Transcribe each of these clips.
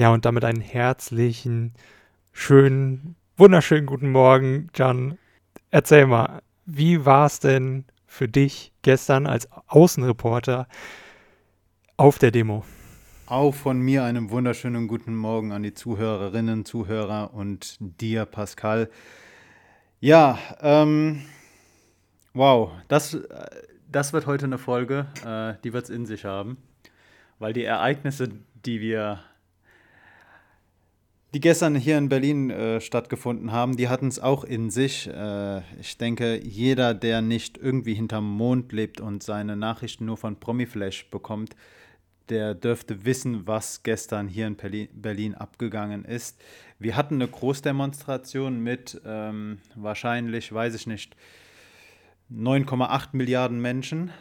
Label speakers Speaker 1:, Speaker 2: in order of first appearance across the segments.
Speaker 1: Ja, und damit einen herzlichen, schönen, wunderschönen guten Morgen, Jan. Erzähl mal, wie war es denn für dich gestern als Außenreporter auf der Demo?
Speaker 2: Auch von mir einen wunderschönen guten Morgen an die Zuhörerinnen, Zuhörer und dir, Pascal. Ja, ähm, wow, das, das wird heute eine Folge, äh, die wird es in sich haben, weil die Ereignisse, die wir, die gestern hier in Berlin äh, stattgefunden haben, die hatten es auch in sich. Äh, ich denke, jeder, der nicht irgendwie hinterm Mond lebt und seine Nachrichten nur von Promiflash bekommt, der dürfte wissen, was gestern hier in Berlin abgegangen ist. Wir hatten eine Großdemonstration mit ähm, wahrscheinlich, weiß ich nicht, 9,8 Milliarden Menschen.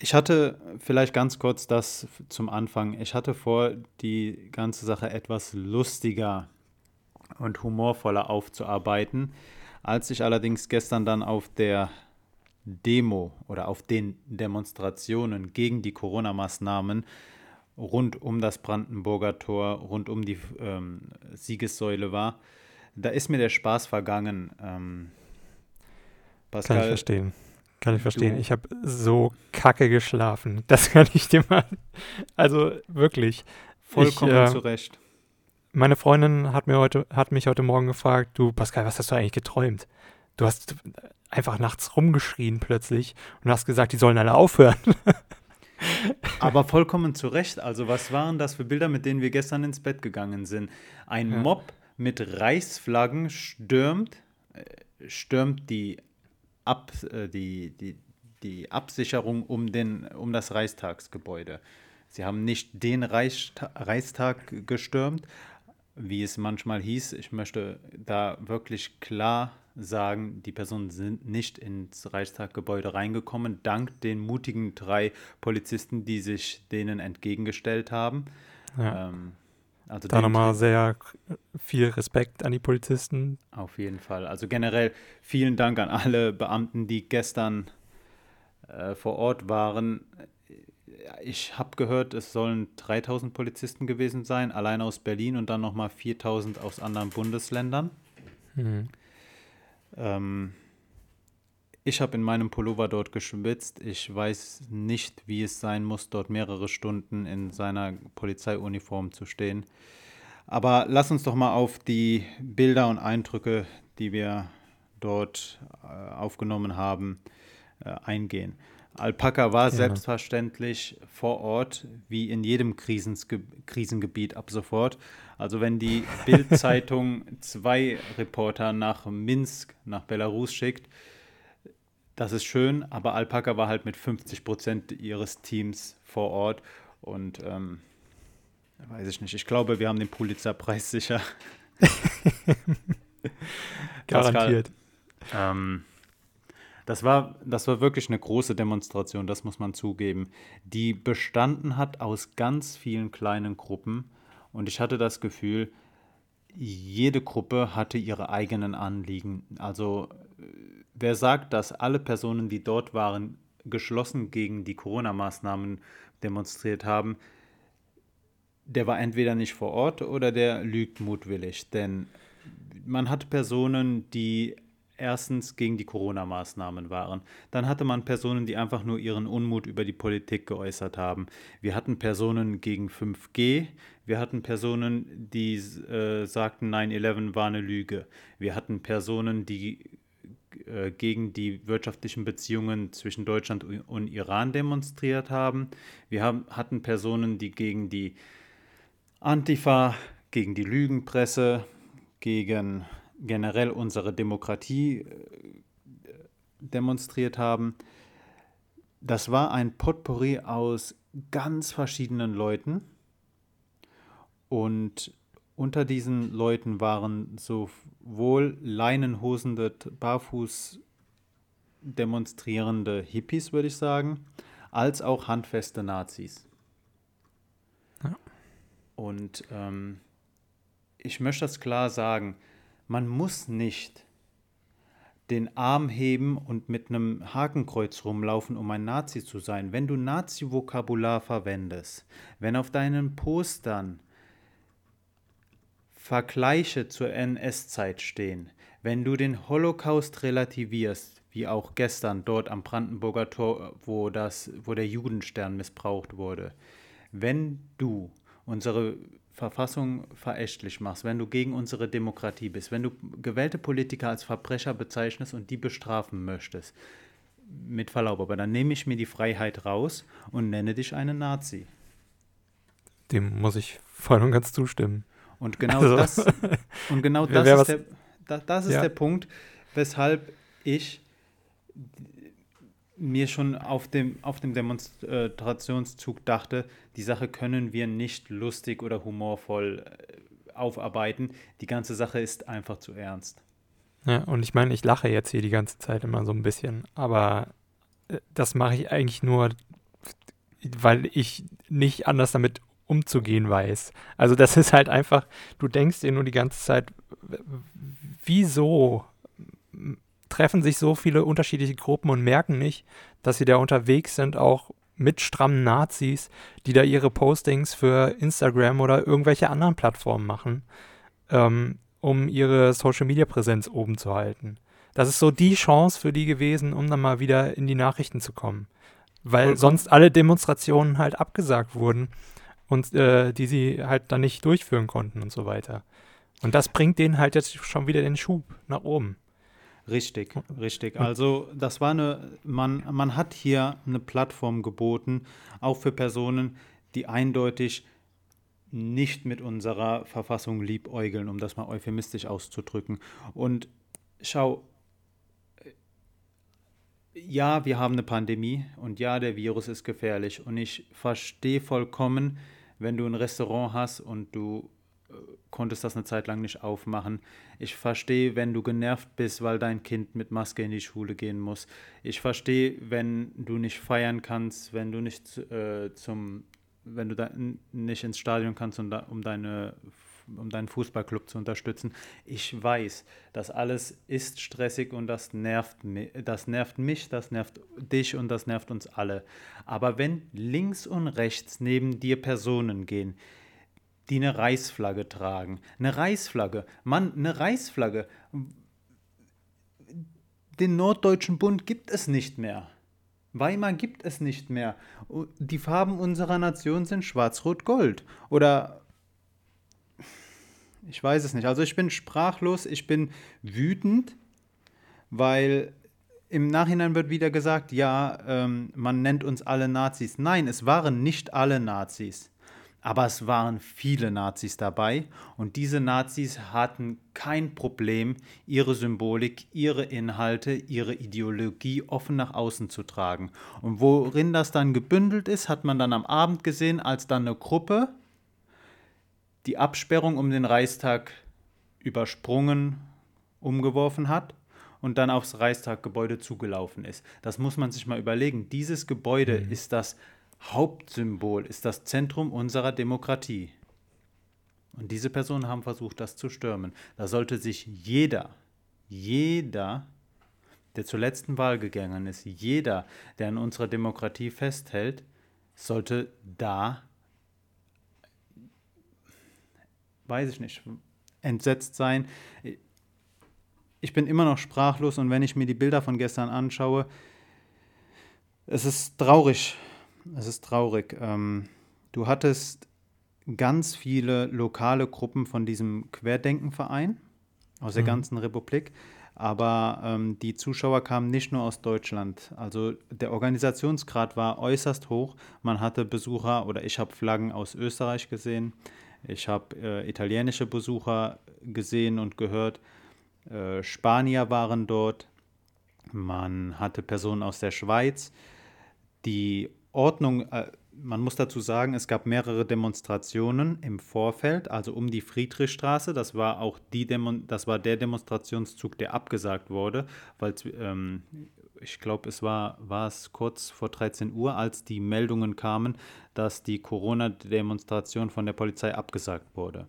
Speaker 2: Ich hatte vielleicht ganz kurz das zum Anfang. Ich hatte vor, die ganze Sache etwas lustiger und humorvoller aufzuarbeiten. Als ich allerdings gestern dann auf der Demo oder auf den Demonstrationen gegen die Corona-Maßnahmen rund um das Brandenburger Tor, rund um die ähm, Siegessäule war, da ist mir der Spaß vergangen. Ähm,
Speaker 1: Pascal, kann ich verstehen. Kann ich verstehen. Du, ich habe so kacke geschlafen. Das kann ich dir mal. Also wirklich.
Speaker 2: Vollkommen ich, äh, zurecht.
Speaker 1: Meine Freundin hat, mir heute, hat mich heute Morgen gefragt: Du, Pascal, was hast du eigentlich geträumt? Du hast einfach nachts rumgeschrien plötzlich und hast gesagt, die sollen alle aufhören.
Speaker 2: Aber vollkommen zu Recht. Also, was waren das für Bilder, mit denen wir gestern ins Bett gegangen sind? Ein ja. Mob mit Reichsflaggen stürmt, äh, stürmt die, Ab, äh, die, die, die Absicherung um, den, um das Reichstagsgebäude. Sie haben nicht den Reichstag gestürmt, wie es manchmal hieß. Ich möchte da wirklich klar sagen, die Personen sind nicht ins Reichstaggebäude reingekommen, dank den mutigen drei Polizisten, die sich denen entgegengestellt haben.
Speaker 1: Ja. Ähm, also da nochmal sehr viel Respekt an die Polizisten.
Speaker 2: Auf jeden Fall. Also generell vielen Dank an alle Beamten, die gestern äh, vor Ort waren. Ich habe gehört, es sollen 3000 Polizisten gewesen sein, allein aus Berlin und dann nochmal 4000 aus anderen Bundesländern. Mhm. Ähm, ich habe in meinem Pullover dort geschwitzt. Ich weiß nicht, wie es sein muss, dort mehrere Stunden in seiner Polizeiuniform zu stehen. Aber lass uns doch mal auf die Bilder und Eindrücke, die wir dort äh, aufgenommen haben, äh, eingehen. Alpaka war ja. selbstverständlich vor Ort, wie in jedem Krisenge Krisengebiet ab sofort. Also wenn die Bild-Zeitung zwei Reporter nach Minsk, nach Belarus schickt, das ist schön, aber Alpaka war halt mit 50 Prozent ihres Teams vor Ort und ähm, weiß ich nicht. Ich glaube, wir haben den Pulitzerpreis sicher.
Speaker 1: Garantiert.
Speaker 2: Pascal, ähm, das war, das war wirklich eine große Demonstration, das muss man zugeben, die bestanden hat aus ganz vielen kleinen Gruppen. Und ich hatte das Gefühl, jede Gruppe hatte ihre eigenen Anliegen. Also wer sagt, dass alle Personen, die dort waren, geschlossen gegen die Corona-Maßnahmen demonstriert haben, der war entweder nicht vor Ort oder der lügt mutwillig. Denn man hat Personen, die erstens gegen die Corona-Maßnahmen waren. Dann hatte man Personen, die einfach nur ihren Unmut über die Politik geäußert haben. Wir hatten Personen gegen 5G. Wir hatten Personen, die äh, sagten, 9-11 war eine Lüge. Wir hatten Personen, die äh, gegen die wirtschaftlichen Beziehungen zwischen Deutschland und Iran demonstriert haben. Wir haben, hatten Personen, die gegen die Antifa, gegen die Lügenpresse, gegen generell unsere Demokratie äh, demonstriert haben. Das war ein Potpourri aus ganz verschiedenen Leuten. Und unter diesen Leuten waren sowohl leinenhosende, barfuß demonstrierende Hippies, würde ich sagen, als auch handfeste Nazis. Ja. Und ähm, ich möchte das klar sagen, man muss nicht den Arm heben und mit einem Hakenkreuz rumlaufen, um ein Nazi zu sein. Wenn du Nazi-Vokabular verwendest, wenn auf deinen Postern Vergleiche zur NS-Zeit stehen, wenn du den Holocaust relativierst, wie auch gestern dort am Brandenburger Tor, wo, das, wo der Judenstern missbraucht wurde, wenn du unsere Verfassung verächtlich machst, wenn du gegen unsere Demokratie bist, wenn du gewählte Politiker als Verbrecher bezeichnest und die bestrafen möchtest, mit Verlaub, aber dann nehme ich mir die Freiheit raus und nenne dich einen Nazi.
Speaker 1: Dem muss ich voll und ganz zustimmen.
Speaker 2: Und genau also. das, und genau das ist, der, das, das ist ja. der Punkt, weshalb ich mir schon auf dem, auf dem Demonstrationszug dachte, die Sache können wir nicht lustig oder humorvoll äh, aufarbeiten. Die ganze Sache ist einfach zu ernst.
Speaker 1: Ja, und ich meine, ich lache jetzt hier die ganze Zeit immer so ein bisschen, aber äh, das mache ich eigentlich nur, weil ich nicht anders damit umzugehen weiß. Also das ist halt einfach, du denkst dir nur die ganze Zeit, wieso treffen sich so viele unterschiedliche Gruppen und merken nicht, dass sie da unterwegs sind, auch mit strammen Nazis, die da ihre Postings für Instagram oder irgendwelche anderen Plattformen machen, ähm, um ihre Social-Media-Präsenz oben zu halten. Das ist so die Chance für die gewesen, um dann mal wieder in die Nachrichten zu kommen. Weil sonst alle Demonstrationen halt abgesagt wurden und äh, die sie halt dann nicht durchführen konnten und so weiter. Und das bringt denen halt jetzt schon wieder den Schub nach oben.
Speaker 2: Richtig, richtig. Also das war eine, man, man hat hier eine Plattform geboten, auch für Personen, die eindeutig nicht mit unserer Verfassung liebäugeln, um das mal euphemistisch auszudrücken. Und schau, ja, wir haben eine Pandemie und ja, der Virus ist gefährlich. Und ich verstehe vollkommen, wenn du ein Restaurant hast und du konntest das eine Zeit lang nicht aufmachen. Ich verstehe, wenn du genervt bist, weil dein Kind mit Maske in die Schule gehen muss. Ich verstehe, wenn du nicht feiern kannst, wenn du nicht äh, zum, wenn du da nicht ins Stadion kannst, um, da, um deine um deinen Fußballclub zu unterstützen. Ich weiß, das alles ist stressig und das nervt, das nervt mich, das nervt dich und das nervt uns alle. Aber wenn links und rechts neben dir Personen gehen, die eine Reichsflagge tragen, eine Reichsflagge, Mann, eine Reichsflagge, den Norddeutschen Bund gibt es nicht mehr. Weimar gibt es nicht mehr. Die Farben unserer Nation sind schwarz-rot-gold. Oder ich weiß es nicht. Also ich bin sprachlos, ich bin wütend, weil im Nachhinein wird wieder gesagt, ja, ähm, man nennt uns alle Nazis. Nein, es waren nicht alle Nazis. Aber es waren viele Nazis dabei und diese Nazis hatten kein Problem, ihre Symbolik, ihre Inhalte, ihre Ideologie offen nach außen zu tragen. Und worin das dann gebündelt ist, hat man dann am Abend gesehen, als dann eine Gruppe die Absperrung um den Reichstag übersprungen, umgeworfen hat und dann aufs Reichstaggebäude zugelaufen ist. Das muss man sich mal überlegen. Dieses Gebäude mhm. ist das Hauptsymbol, ist das Zentrum unserer Demokratie. Und diese Personen haben versucht, das zu stürmen. Da sollte sich jeder, jeder, der zur letzten Wahl gegangen ist, jeder, der an unserer Demokratie festhält, sollte da weiß ich nicht, entsetzt sein. Ich bin immer noch sprachlos und wenn ich mir die Bilder von gestern anschaue, es ist traurig. Es ist traurig. Ähm, du hattest ganz viele lokale Gruppen von diesem Querdenkenverein aus der mhm. ganzen Republik. Aber ähm, die Zuschauer kamen nicht nur aus Deutschland. Also der Organisationsgrad war äußerst hoch. Man hatte Besucher oder ich habe Flaggen aus Österreich gesehen. Ich habe äh, italienische Besucher gesehen und gehört. Äh, Spanier waren dort. Man hatte Personen aus der Schweiz. Die Ordnung, äh, man muss dazu sagen, es gab mehrere Demonstrationen im Vorfeld, also um die Friedrichstraße. Das war auch die Demo das war der Demonstrationszug, der abgesagt wurde, weil ähm, ich glaube, es war, war es kurz vor 13 Uhr, als die Meldungen kamen, dass die Corona-Demonstration von der Polizei abgesagt wurde.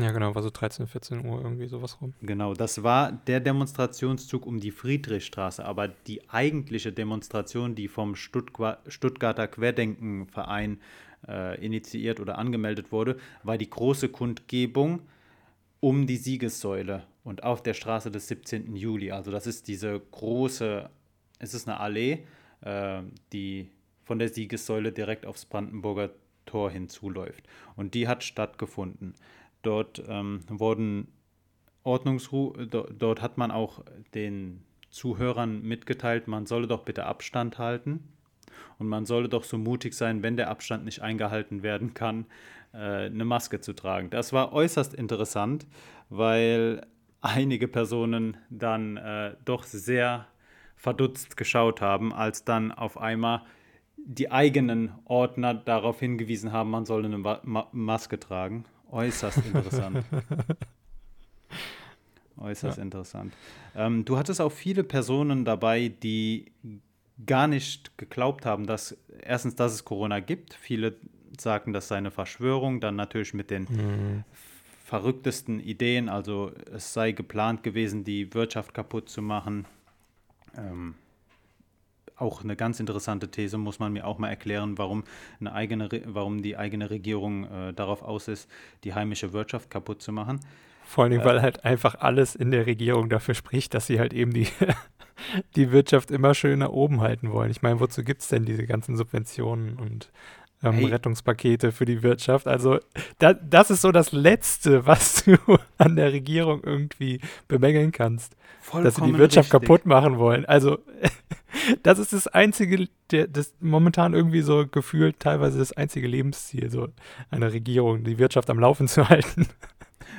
Speaker 1: Ja, genau, war so 13, 14 Uhr irgendwie sowas rum.
Speaker 2: Genau, das war der Demonstrationszug um die Friedrichstraße, aber die eigentliche Demonstration, die vom Stuttgart, Stuttgarter Querdenkenverein äh, initiiert oder angemeldet wurde, war die große Kundgebung um die Siegessäule und auf der Straße des 17. Juli. Also das ist diese große, es ist eine Allee, äh, die von der Siegessäule direkt aufs Brandenburger Tor hinzuläuft. Und die hat stattgefunden. Dort ähm, wurden Ordnungsru dort hat man auch den Zuhörern mitgeteilt, man solle doch bitte Abstand halten und man solle doch so mutig sein, wenn der Abstand nicht eingehalten werden kann, äh, eine Maske zu tragen. Das war äußerst interessant, weil einige Personen dann äh, doch sehr verdutzt geschaut haben, als dann auf einmal die eigenen Ordner darauf hingewiesen haben, man solle eine Ma Maske tragen. Äußerst interessant. Äußerst ja. interessant. Ähm, du hattest auch viele Personen dabei, die gar nicht geglaubt haben, dass erstens, dass es Corona gibt. Viele sagten, das sei eine Verschwörung. Dann natürlich mit den mhm. verrücktesten Ideen. Also es sei geplant gewesen, die Wirtschaft kaputt zu machen. Ähm, auch eine ganz interessante These, muss man mir auch mal erklären, warum, eine eigene, warum die eigene Regierung äh, darauf aus ist, die heimische Wirtschaft kaputt zu machen.
Speaker 1: Vor allem, äh, weil halt einfach alles in der Regierung dafür spricht, dass sie halt eben die, die Wirtschaft immer schön nach oben halten wollen. Ich meine, wozu gibt es denn diese ganzen Subventionen und ähm, hey. Rettungspakete für die Wirtschaft? Also, da, das ist so das Letzte, was du an der Regierung irgendwie bemängeln kannst. Vollkommen dass sie die Wirtschaft richtig. kaputt machen wollen. Also, das ist das einzige, der, das momentan irgendwie so gefühlt teilweise das einzige Lebensziel so einer Regierung, die Wirtschaft am Laufen zu halten.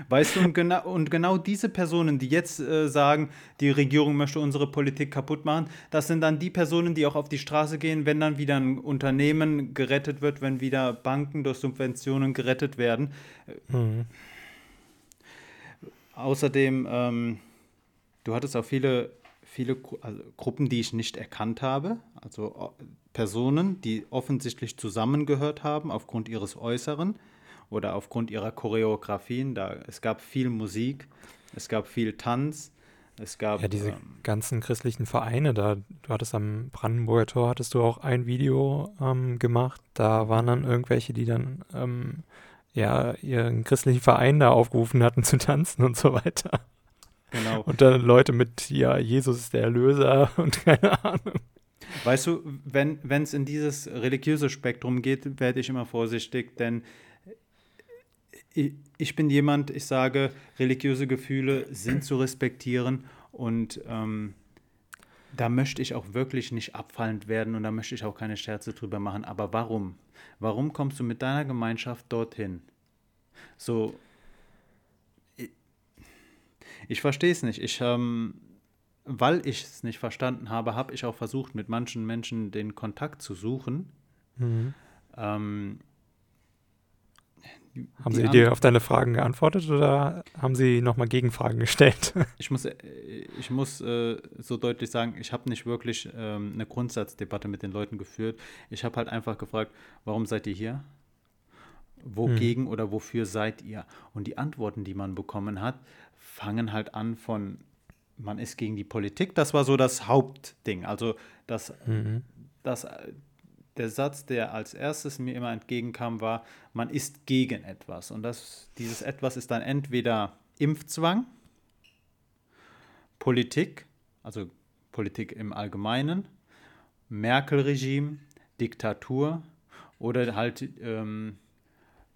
Speaker 2: Weißt du, und genau, und genau diese Personen, die jetzt äh, sagen, die Regierung möchte unsere Politik kaputt machen, das sind dann die Personen, die auch auf die Straße gehen, wenn dann wieder ein Unternehmen gerettet wird, wenn wieder Banken durch Subventionen gerettet werden. Mhm. Außerdem, ähm, du hattest auch viele, viele also Gruppen, die ich nicht erkannt habe, also äh, Personen, die offensichtlich zusammengehört haben aufgrund ihres Äußeren oder aufgrund ihrer Choreografien. Da, es gab viel Musik, es gab viel Tanz, es gab.
Speaker 1: Ja, diese ähm, ganzen christlichen Vereine, da, du hattest am Brandenburger Tor, hattest du auch ein Video ähm, gemacht. Da waren dann irgendwelche, die dann ähm, ja ihren christlichen Verein da aufgerufen hatten zu tanzen und so weiter. Genau. Und dann Leute mit, ja, Jesus ist der Erlöser und keine Ahnung.
Speaker 2: Weißt du, wenn es in dieses religiöse Spektrum geht, werde ich immer vorsichtig, denn ich bin jemand, ich sage, religiöse Gefühle sind zu respektieren und ähm, da möchte ich auch wirklich nicht abfallend werden und da möchte ich auch keine Scherze drüber machen. Aber warum? Warum kommst du mit deiner Gemeinschaft dorthin? So, ich, ich verstehe es nicht. Ich, ähm, weil ich es nicht verstanden habe, habe ich auch versucht, mit manchen Menschen den Kontakt zu suchen. Mhm. Ähm,
Speaker 1: haben Sie dir auf deine Fragen geantwortet oder haben Sie nochmal Gegenfragen gestellt?
Speaker 2: Ich muss, äh, ich muss äh, so deutlich sagen, ich habe nicht wirklich ähm, eine Grundsatzdebatte mit den Leuten geführt. Ich habe halt einfach gefragt, warum seid ihr hier? Wogegen hm. oder wofür seid ihr? Und die Antworten, die man bekommen hat, fangen halt an von, man ist gegen die Politik. Das war so das Hauptding. Also das, mhm. das der Satz, der als erstes mir immer entgegenkam, war, man ist gegen etwas. Und das, dieses etwas ist dann entweder Impfzwang, Politik, also Politik im Allgemeinen, Merkel-Regime, Diktatur oder halt ähm,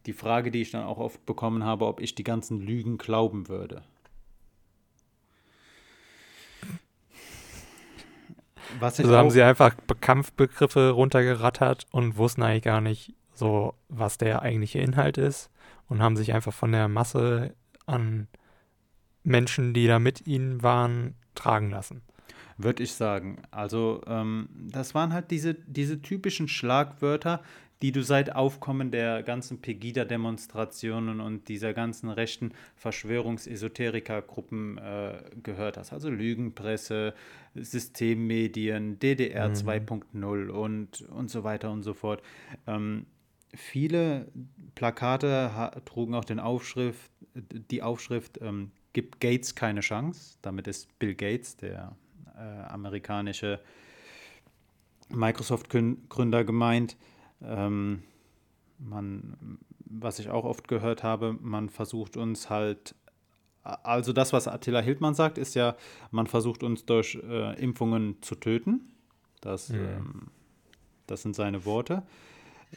Speaker 2: die Frage, die ich dann auch oft bekommen habe, ob ich die ganzen Lügen glauben würde.
Speaker 1: Also haben sie einfach Kampfbegriffe runtergerattert und wussten eigentlich gar nicht so, was der eigentliche Inhalt ist und haben sich einfach von der Masse an Menschen, die da mit ihnen waren, tragen lassen.
Speaker 2: Würde ich sagen. Also ähm, das waren halt diese, diese typischen Schlagwörter, die du seit Aufkommen der ganzen Pegida-Demonstrationen und dieser ganzen rechten Verschwörungsesoteriker-Gruppen äh, gehört hast. Also Lügenpresse, Systemmedien, DDR mhm. 2.0 und, und so weiter und so fort. Ähm, viele Plakate trugen auch den Aufschrift, die Aufschrift ähm, Gibt Gates keine Chance. Damit ist Bill Gates, der äh, amerikanische Microsoft-Gründer, gemeint. Ähm, man, was ich auch oft gehört habe, man versucht uns halt also das, was Attila Hildmann sagt, ist ja, man versucht uns durch äh, Impfungen zu töten. Das, mhm. ähm, das sind seine Worte.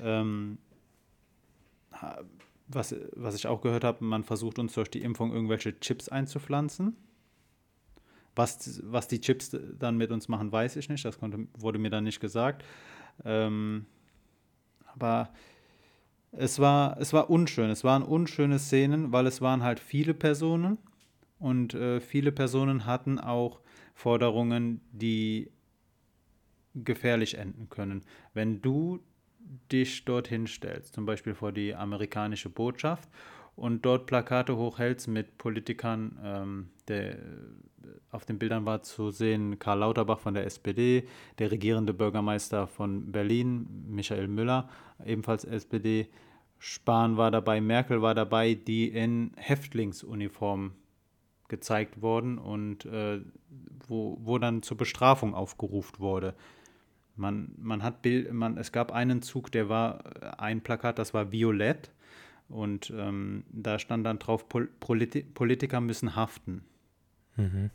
Speaker 2: Ähm, was, was ich auch gehört habe, man versucht uns durch die Impfung irgendwelche Chips einzupflanzen. Was, was die Chips dann mit uns machen, weiß ich nicht. Das konnte, wurde mir dann nicht gesagt. Ähm, aber es war, es war unschön. Es waren unschöne Szenen, weil es waren halt viele Personen und äh, viele Personen hatten auch Forderungen, die gefährlich enden können. Wenn du dich dorthin stellst, zum Beispiel vor die amerikanische Botschaft und dort Plakate hochhältst mit Politikern, ähm, der, auf den Bildern war zu sehen Karl Lauterbach von der SPD, der regierende Bürgermeister von Berlin, Michael Müller, ebenfalls SPD, Spahn war dabei, Merkel war dabei, die in Häftlingsuniform gezeigt wurden und äh, wo, wo dann zur Bestrafung aufgerufen wurde. Man, man hat Bild, man, es gab einen Zug, der war ein Plakat, das war violett und ähm, da stand dann drauf, Pol Politi Politiker müssen haften. Mhm.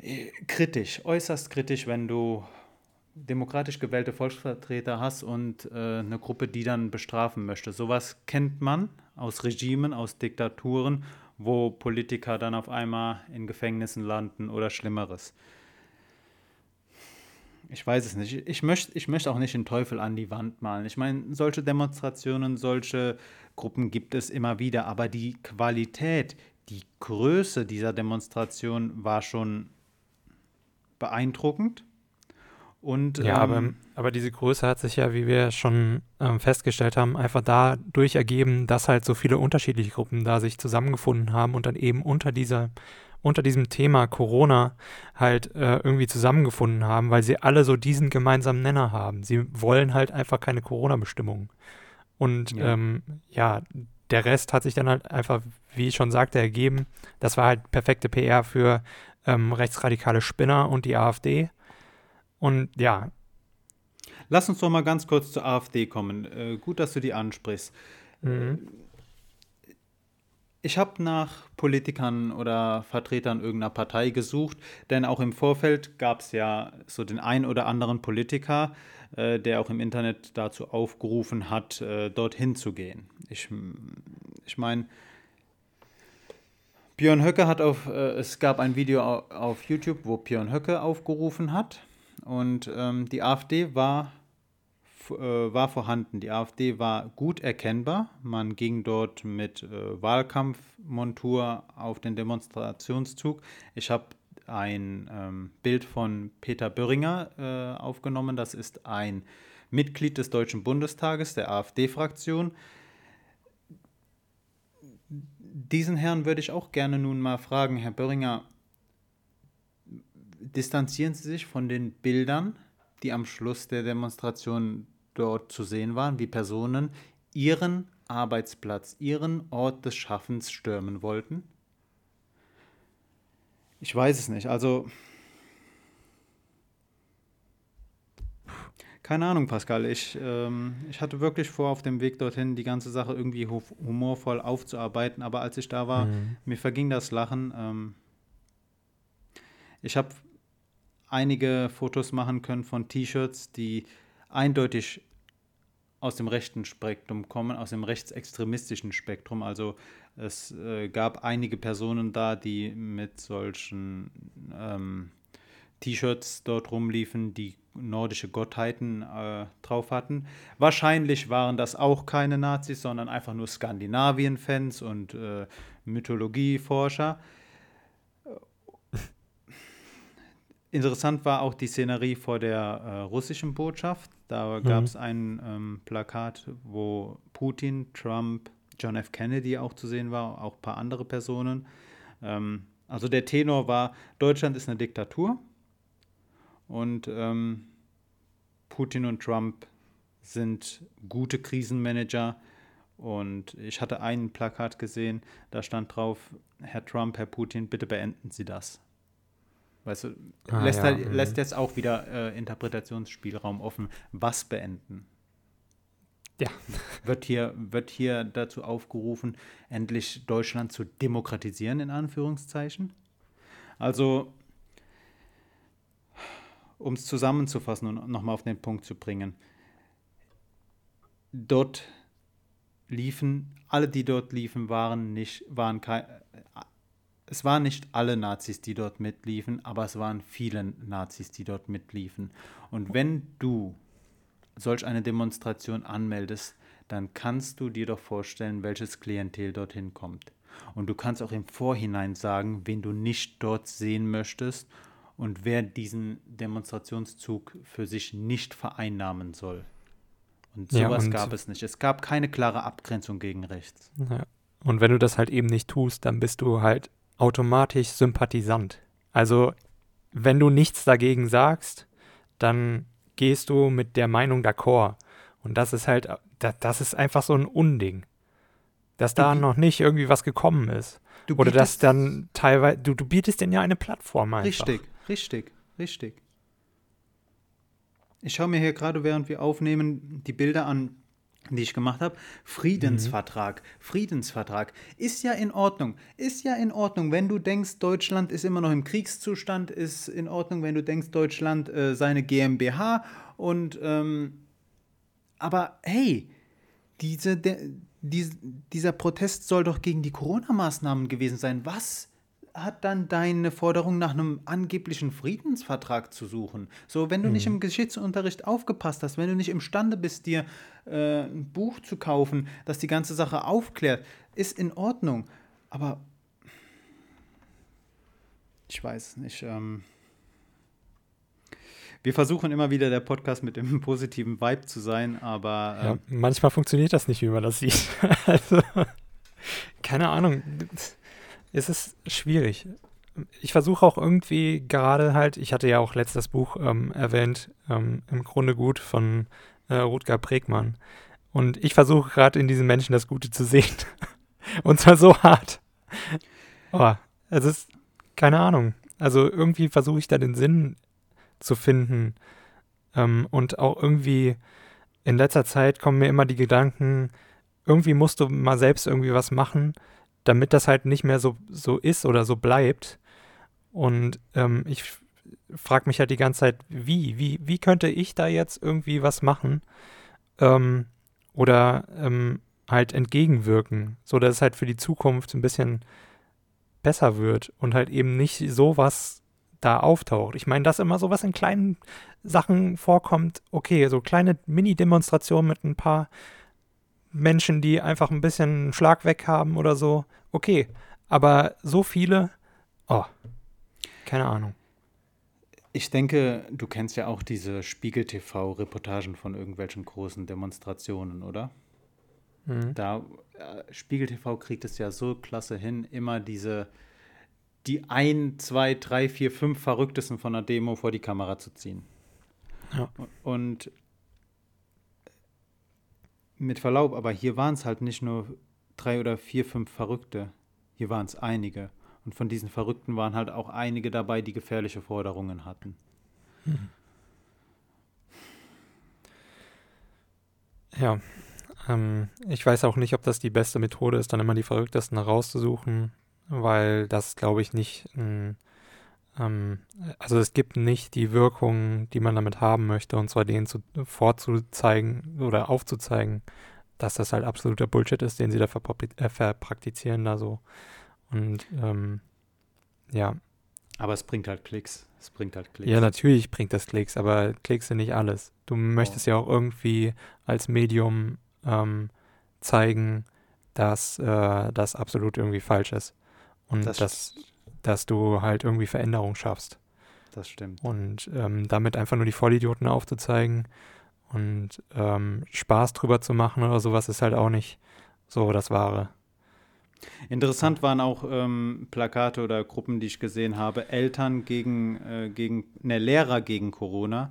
Speaker 2: Äh, kritisch, äußerst kritisch, wenn du demokratisch gewählte Volksvertreter hast und äh, eine Gruppe, die dann bestrafen möchte. Sowas kennt man aus Regimen, aus Diktaturen, wo Politiker dann auf einmal in Gefängnissen landen oder Schlimmeres. Ich weiß es nicht. Ich möchte ich möcht auch nicht den Teufel an die Wand malen. Ich meine, solche Demonstrationen, solche Gruppen gibt es immer wieder, aber die Qualität, die Größe dieser Demonstration war schon beeindruckend. Und,
Speaker 1: ja, ähm, aber, aber diese Größe hat sich ja, wie wir schon ähm, festgestellt haben, einfach dadurch ergeben, dass halt so viele unterschiedliche Gruppen da sich zusammengefunden haben und dann eben unter dieser unter diesem Thema Corona halt äh, irgendwie zusammengefunden haben, weil sie alle so diesen gemeinsamen Nenner haben. Sie wollen halt einfach keine Corona-Bestimmungen. Und ja. Ähm, ja, der Rest hat sich dann halt einfach, wie ich schon sagte, ergeben. Das war halt perfekte PR für ähm, rechtsradikale Spinner und die AfD. Und ja.
Speaker 2: Lass uns doch mal ganz kurz zur AfD kommen. Äh, gut, dass du die ansprichst. Mhm. Ich habe nach Politikern oder Vertretern irgendeiner Partei gesucht, denn auch im Vorfeld gab es ja so den ein oder anderen Politiker, äh, der auch im Internet dazu aufgerufen hat, äh, dorthin zu gehen. Ich, ich meine, Björn Höcke hat auf, äh, es gab ein Video auf YouTube, wo Björn Höcke aufgerufen hat und ähm, die AfD war, war vorhanden. Die AfD war gut erkennbar. Man ging dort mit äh, Wahlkampfmontur auf den Demonstrationszug. Ich habe ein ähm, Bild von Peter Böhringer äh, aufgenommen. Das ist ein Mitglied des Deutschen Bundestages, der AfD-Fraktion. Diesen Herrn würde ich auch gerne nun mal fragen, Herr Böhringer, distanzieren Sie sich von den Bildern, die am Schluss der Demonstration dort zu sehen waren, wie Personen ihren Arbeitsplatz, ihren Ort des Schaffens stürmen wollten? Ich weiß es nicht. Also, keine Ahnung, Pascal. Ich, ähm, ich hatte wirklich vor, auf dem Weg dorthin die ganze Sache irgendwie humorvoll aufzuarbeiten, aber als ich da war, mhm. mir verging das Lachen. Ähm, ich habe einige Fotos machen können von T-Shirts, die eindeutig aus dem rechten Spektrum kommen, aus dem rechtsextremistischen Spektrum. Also es äh, gab einige Personen da, die mit solchen ähm, T-Shirts dort rumliefen, die nordische Gottheiten äh, drauf hatten. Wahrscheinlich waren das auch keine Nazis, sondern einfach nur Skandinavien-Fans und äh, Mythologieforscher. Interessant war auch die Szenerie vor der äh, russischen Botschaft. Da mhm. gab es ein ähm, Plakat, wo Putin, Trump, John F. Kennedy auch zu sehen war, auch ein paar andere Personen. Ähm, also der Tenor war, Deutschland ist eine Diktatur und ähm, Putin und Trump sind gute Krisenmanager. Und ich hatte ein Plakat gesehen, da stand drauf, Herr Trump, Herr Putin, bitte beenden Sie das. Weißt du, ah, lässt, ja. halt, lässt jetzt auch wieder äh, Interpretationsspielraum offen. Was beenden?
Speaker 1: Ja.
Speaker 2: Wird hier, wird hier dazu aufgerufen, endlich Deutschland zu demokratisieren, in Anführungszeichen? Also, um es zusammenzufassen und nochmal auf den Punkt zu bringen, dort liefen, alle, die dort liefen, waren nicht, waren kein, es waren nicht alle Nazis, die dort mitliefen, aber es waren viele Nazis, die dort mitliefen. Und wenn du solch eine Demonstration anmeldest, dann kannst du dir doch vorstellen, welches Klientel dorthin kommt. Und du kannst auch im Vorhinein sagen, wen du nicht dort sehen möchtest und wer diesen Demonstrationszug für sich nicht vereinnahmen soll. Und sowas ja, und gab es nicht. Es gab keine klare Abgrenzung gegen rechts.
Speaker 1: Ja. Und wenn du das halt eben nicht tust, dann bist du halt automatisch Sympathisant. Also, wenn du nichts dagegen sagst, dann gehst du mit der Meinung d'accord. Und das ist halt, das ist einfach so ein Unding. Dass da noch nicht irgendwie was gekommen ist. Oder dass dann teilweise, du, du bietest denen ja eine Plattform einfach.
Speaker 2: Richtig, richtig, richtig. Ich schaue mir hier gerade, während wir aufnehmen, die Bilder an, die ich gemacht habe. Friedensvertrag. Mhm. Friedensvertrag. Ist ja in Ordnung. Ist ja in Ordnung, wenn du denkst, Deutschland ist immer noch im Kriegszustand. Ist in Ordnung, wenn du denkst, Deutschland äh, seine GmbH. Und, ähm, aber hey, diese, de, die, dieser Protest soll doch gegen die Corona-Maßnahmen gewesen sein. Was hat dann deine Forderung nach einem angeblichen Friedensvertrag zu suchen? So, wenn du hm. nicht im Geschichtsunterricht aufgepasst hast, wenn du nicht imstande bist, dir äh, ein Buch zu kaufen, das die ganze Sache aufklärt, ist in Ordnung. Aber ich weiß nicht. Ähm wir versuchen immer wieder der Podcast mit dem positiven Vibe zu sein, aber.
Speaker 1: Ähm ja, manchmal funktioniert das nicht, wie man das sieht. also, keine Ahnung es ist schwierig. Ich versuche auch irgendwie gerade halt, ich hatte ja auch letztes Buch ähm, erwähnt, ähm, im Grunde gut von äh, Rutger Bregmann. Und ich versuche gerade in diesen Menschen das Gute zu sehen. Und zwar so hart. Oh, es ist keine Ahnung. Also irgendwie versuche ich da den Sinn zu finden. Ähm, und auch irgendwie in letzter Zeit kommen mir immer die Gedanken, irgendwie musst du mal selbst irgendwie was machen, damit das halt nicht mehr so, so ist oder so bleibt. Und ähm, ich frage mich halt die ganze Zeit, wie, wie, wie könnte ich da jetzt irgendwie was machen ähm, oder ähm, halt entgegenwirken, so dass es halt für die Zukunft ein bisschen besser wird und halt eben nicht sowas da auftaucht. Ich meine, dass immer sowas in kleinen Sachen vorkommt, okay, so kleine Mini-Demonstrationen mit ein paar Menschen, die einfach ein bisschen einen Schlag weg haben oder so, okay. Aber so viele, oh, keine Ahnung.
Speaker 2: Ich denke, du kennst ja auch diese Spiegel-TV-Reportagen von irgendwelchen großen Demonstrationen, oder? Mhm. Da äh, Spiegel TV kriegt es ja so klasse hin, immer diese die ein, zwei, drei, vier, fünf Verrücktesten von einer Demo vor die Kamera zu ziehen. Ja. Und mit Verlaub, aber hier waren es halt nicht nur drei oder vier, fünf Verrückte. Hier waren es einige. Und von diesen Verrückten waren halt auch einige dabei, die gefährliche Forderungen hatten. Hm.
Speaker 1: Ja, ähm, ich weiß auch nicht, ob das die beste Methode ist, dann immer die Verrücktesten herauszusuchen, weil das, glaube ich, nicht ein ähm, also es gibt nicht die Wirkung, die man damit haben möchte, und zwar denen zu, vorzuzeigen oder aufzuzeigen, dass das halt absoluter Bullshit ist, den sie da äh, verpraktizieren da so. Und ähm, ja.
Speaker 2: Aber es bringt halt Klicks. Es bringt halt Klicks.
Speaker 1: Ja, natürlich bringt das Klicks, aber Klicks sind nicht alles. Du möchtest oh. ja auch irgendwie als Medium ähm, zeigen, dass äh, das absolut irgendwie falsch ist. Und das, das dass du halt irgendwie Veränderung schaffst.
Speaker 2: Das stimmt.
Speaker 1: Und ähm, damit einfach nur die Vollidioten aufzuzeigen und ähm, Spaß drüber zu machen oder sowas ist halt auch nicht so das Wahre.
Speaker 2: Interessant waren auch ähm, Plakate oder Gruppen, die ich gesehen habe. Eltern gegen, äh, gegen ne, Lehrer gegen Corona,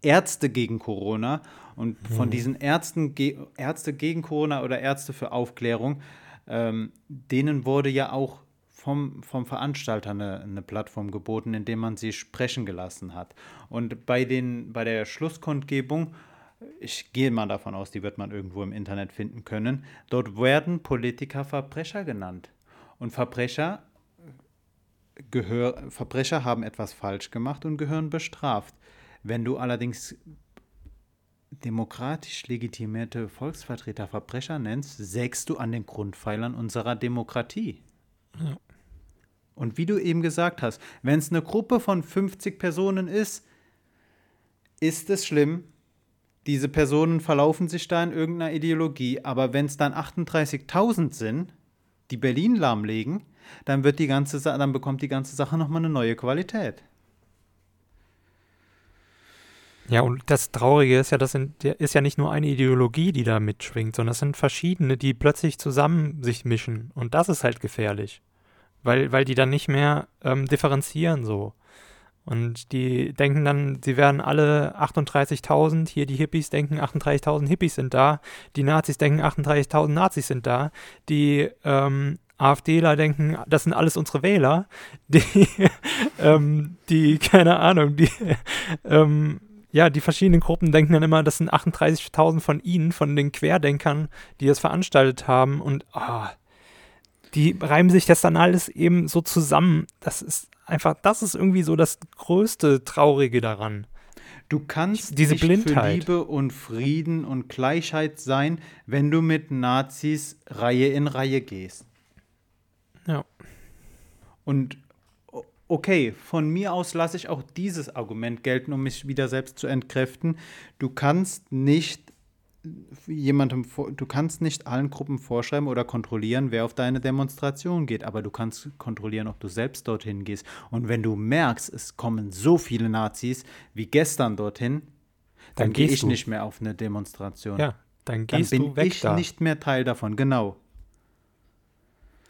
Speaker 2: Ärzte gegen Corona. Und von mhm. diesen Ärzten, Ge Ärzte gegen Corona oder Ärzte für Aufklärung, ähm, denen wurde ja auch vom, vom Veranstalter eine, eine Plattform geboten, in der man sie sprechen gelassen hat. Und bei, den, bei der Schlusskundgebung ich gehe mal davon aus, die wird man irgendwo im Internet finden können. Dort werden Politiker Verbrecher genannt. Und Verbrecher, gehör, Verbrecher haben etwas falsch gemacht und gehören bestraft. Wenn du allerdings demokratisch legitimierte Volksvertreter Verbrecher nennst, sägst du an den Grundpfeilern unserer Demokratie. Ja. Und wie du eben gesagt hast, wenn es eine Gruppe von 50 Personen ist, ist es schlimm. Diese Personen verlaufen sich da in irgendeiner Ideologie. Aber wenn es dann 38.000 sind, die Berlin lahmlegen, dann wird die ganze dann bekommt die ganze Sache nochmal eine neue Qualität.
Speaker 1: Ja, und das Traurige ist ja, das sind, ist ja nicht nur eine Ideologie, die da mitschwingt, sondern es sind verschiedene, die plötzlich zusammen sich mischen. Und das ist halt gefährlich. Weil, weil die dann nicht mehr ähm, differenzieren so. Und die denken dann, sie werden alle 38.000, hier die Hippies denken, 38.000 Hippies sind da, die Nazis denken, 38.000 Nazis sind da, die ähm, AfDler denken, das sind alles unsere Wähler, die, ähm, die keine Ahnung, die, ähm, ja, die verschiedenen Gruppen denken dann immer, das sind 38.000 von ihnen, von den Querdenkern, die das veranstaltet haben und oh, die reimen sich das dann alles eben so zusammen. Das ist einfach, das ist irgendwie so das größte Traurige daran.
Speaker 2: Du kannst diese nicht Blindheit. für Liebe und Frieden und Gleichheit sein, wenn du mit Nazis Reihe in Reihe gehst.
Speaker 1: Ja.
Speaker 2: Und okay, von mir aus lasse ich auch dieses Argument gelten, um mich wieder selbst zu entkräften. Du kannst nicht jemandem, du kannst nicht allen Gruppen vorschreiben oder kontrollieren, wer auf deine Demonstration geht, aber du kannst kontrollieren, ob du selbst dorthin gehst. Und wenn du merkst, es kommen so viele Nazis wie gestern dorthin, dann, dann gehe ich du. nicht mehr auf eine Demonstration.
Speaker 1: Ja, dann gehst dann bin du weg
Speaker 2: ich da. nicht mehr Teil davon, genau.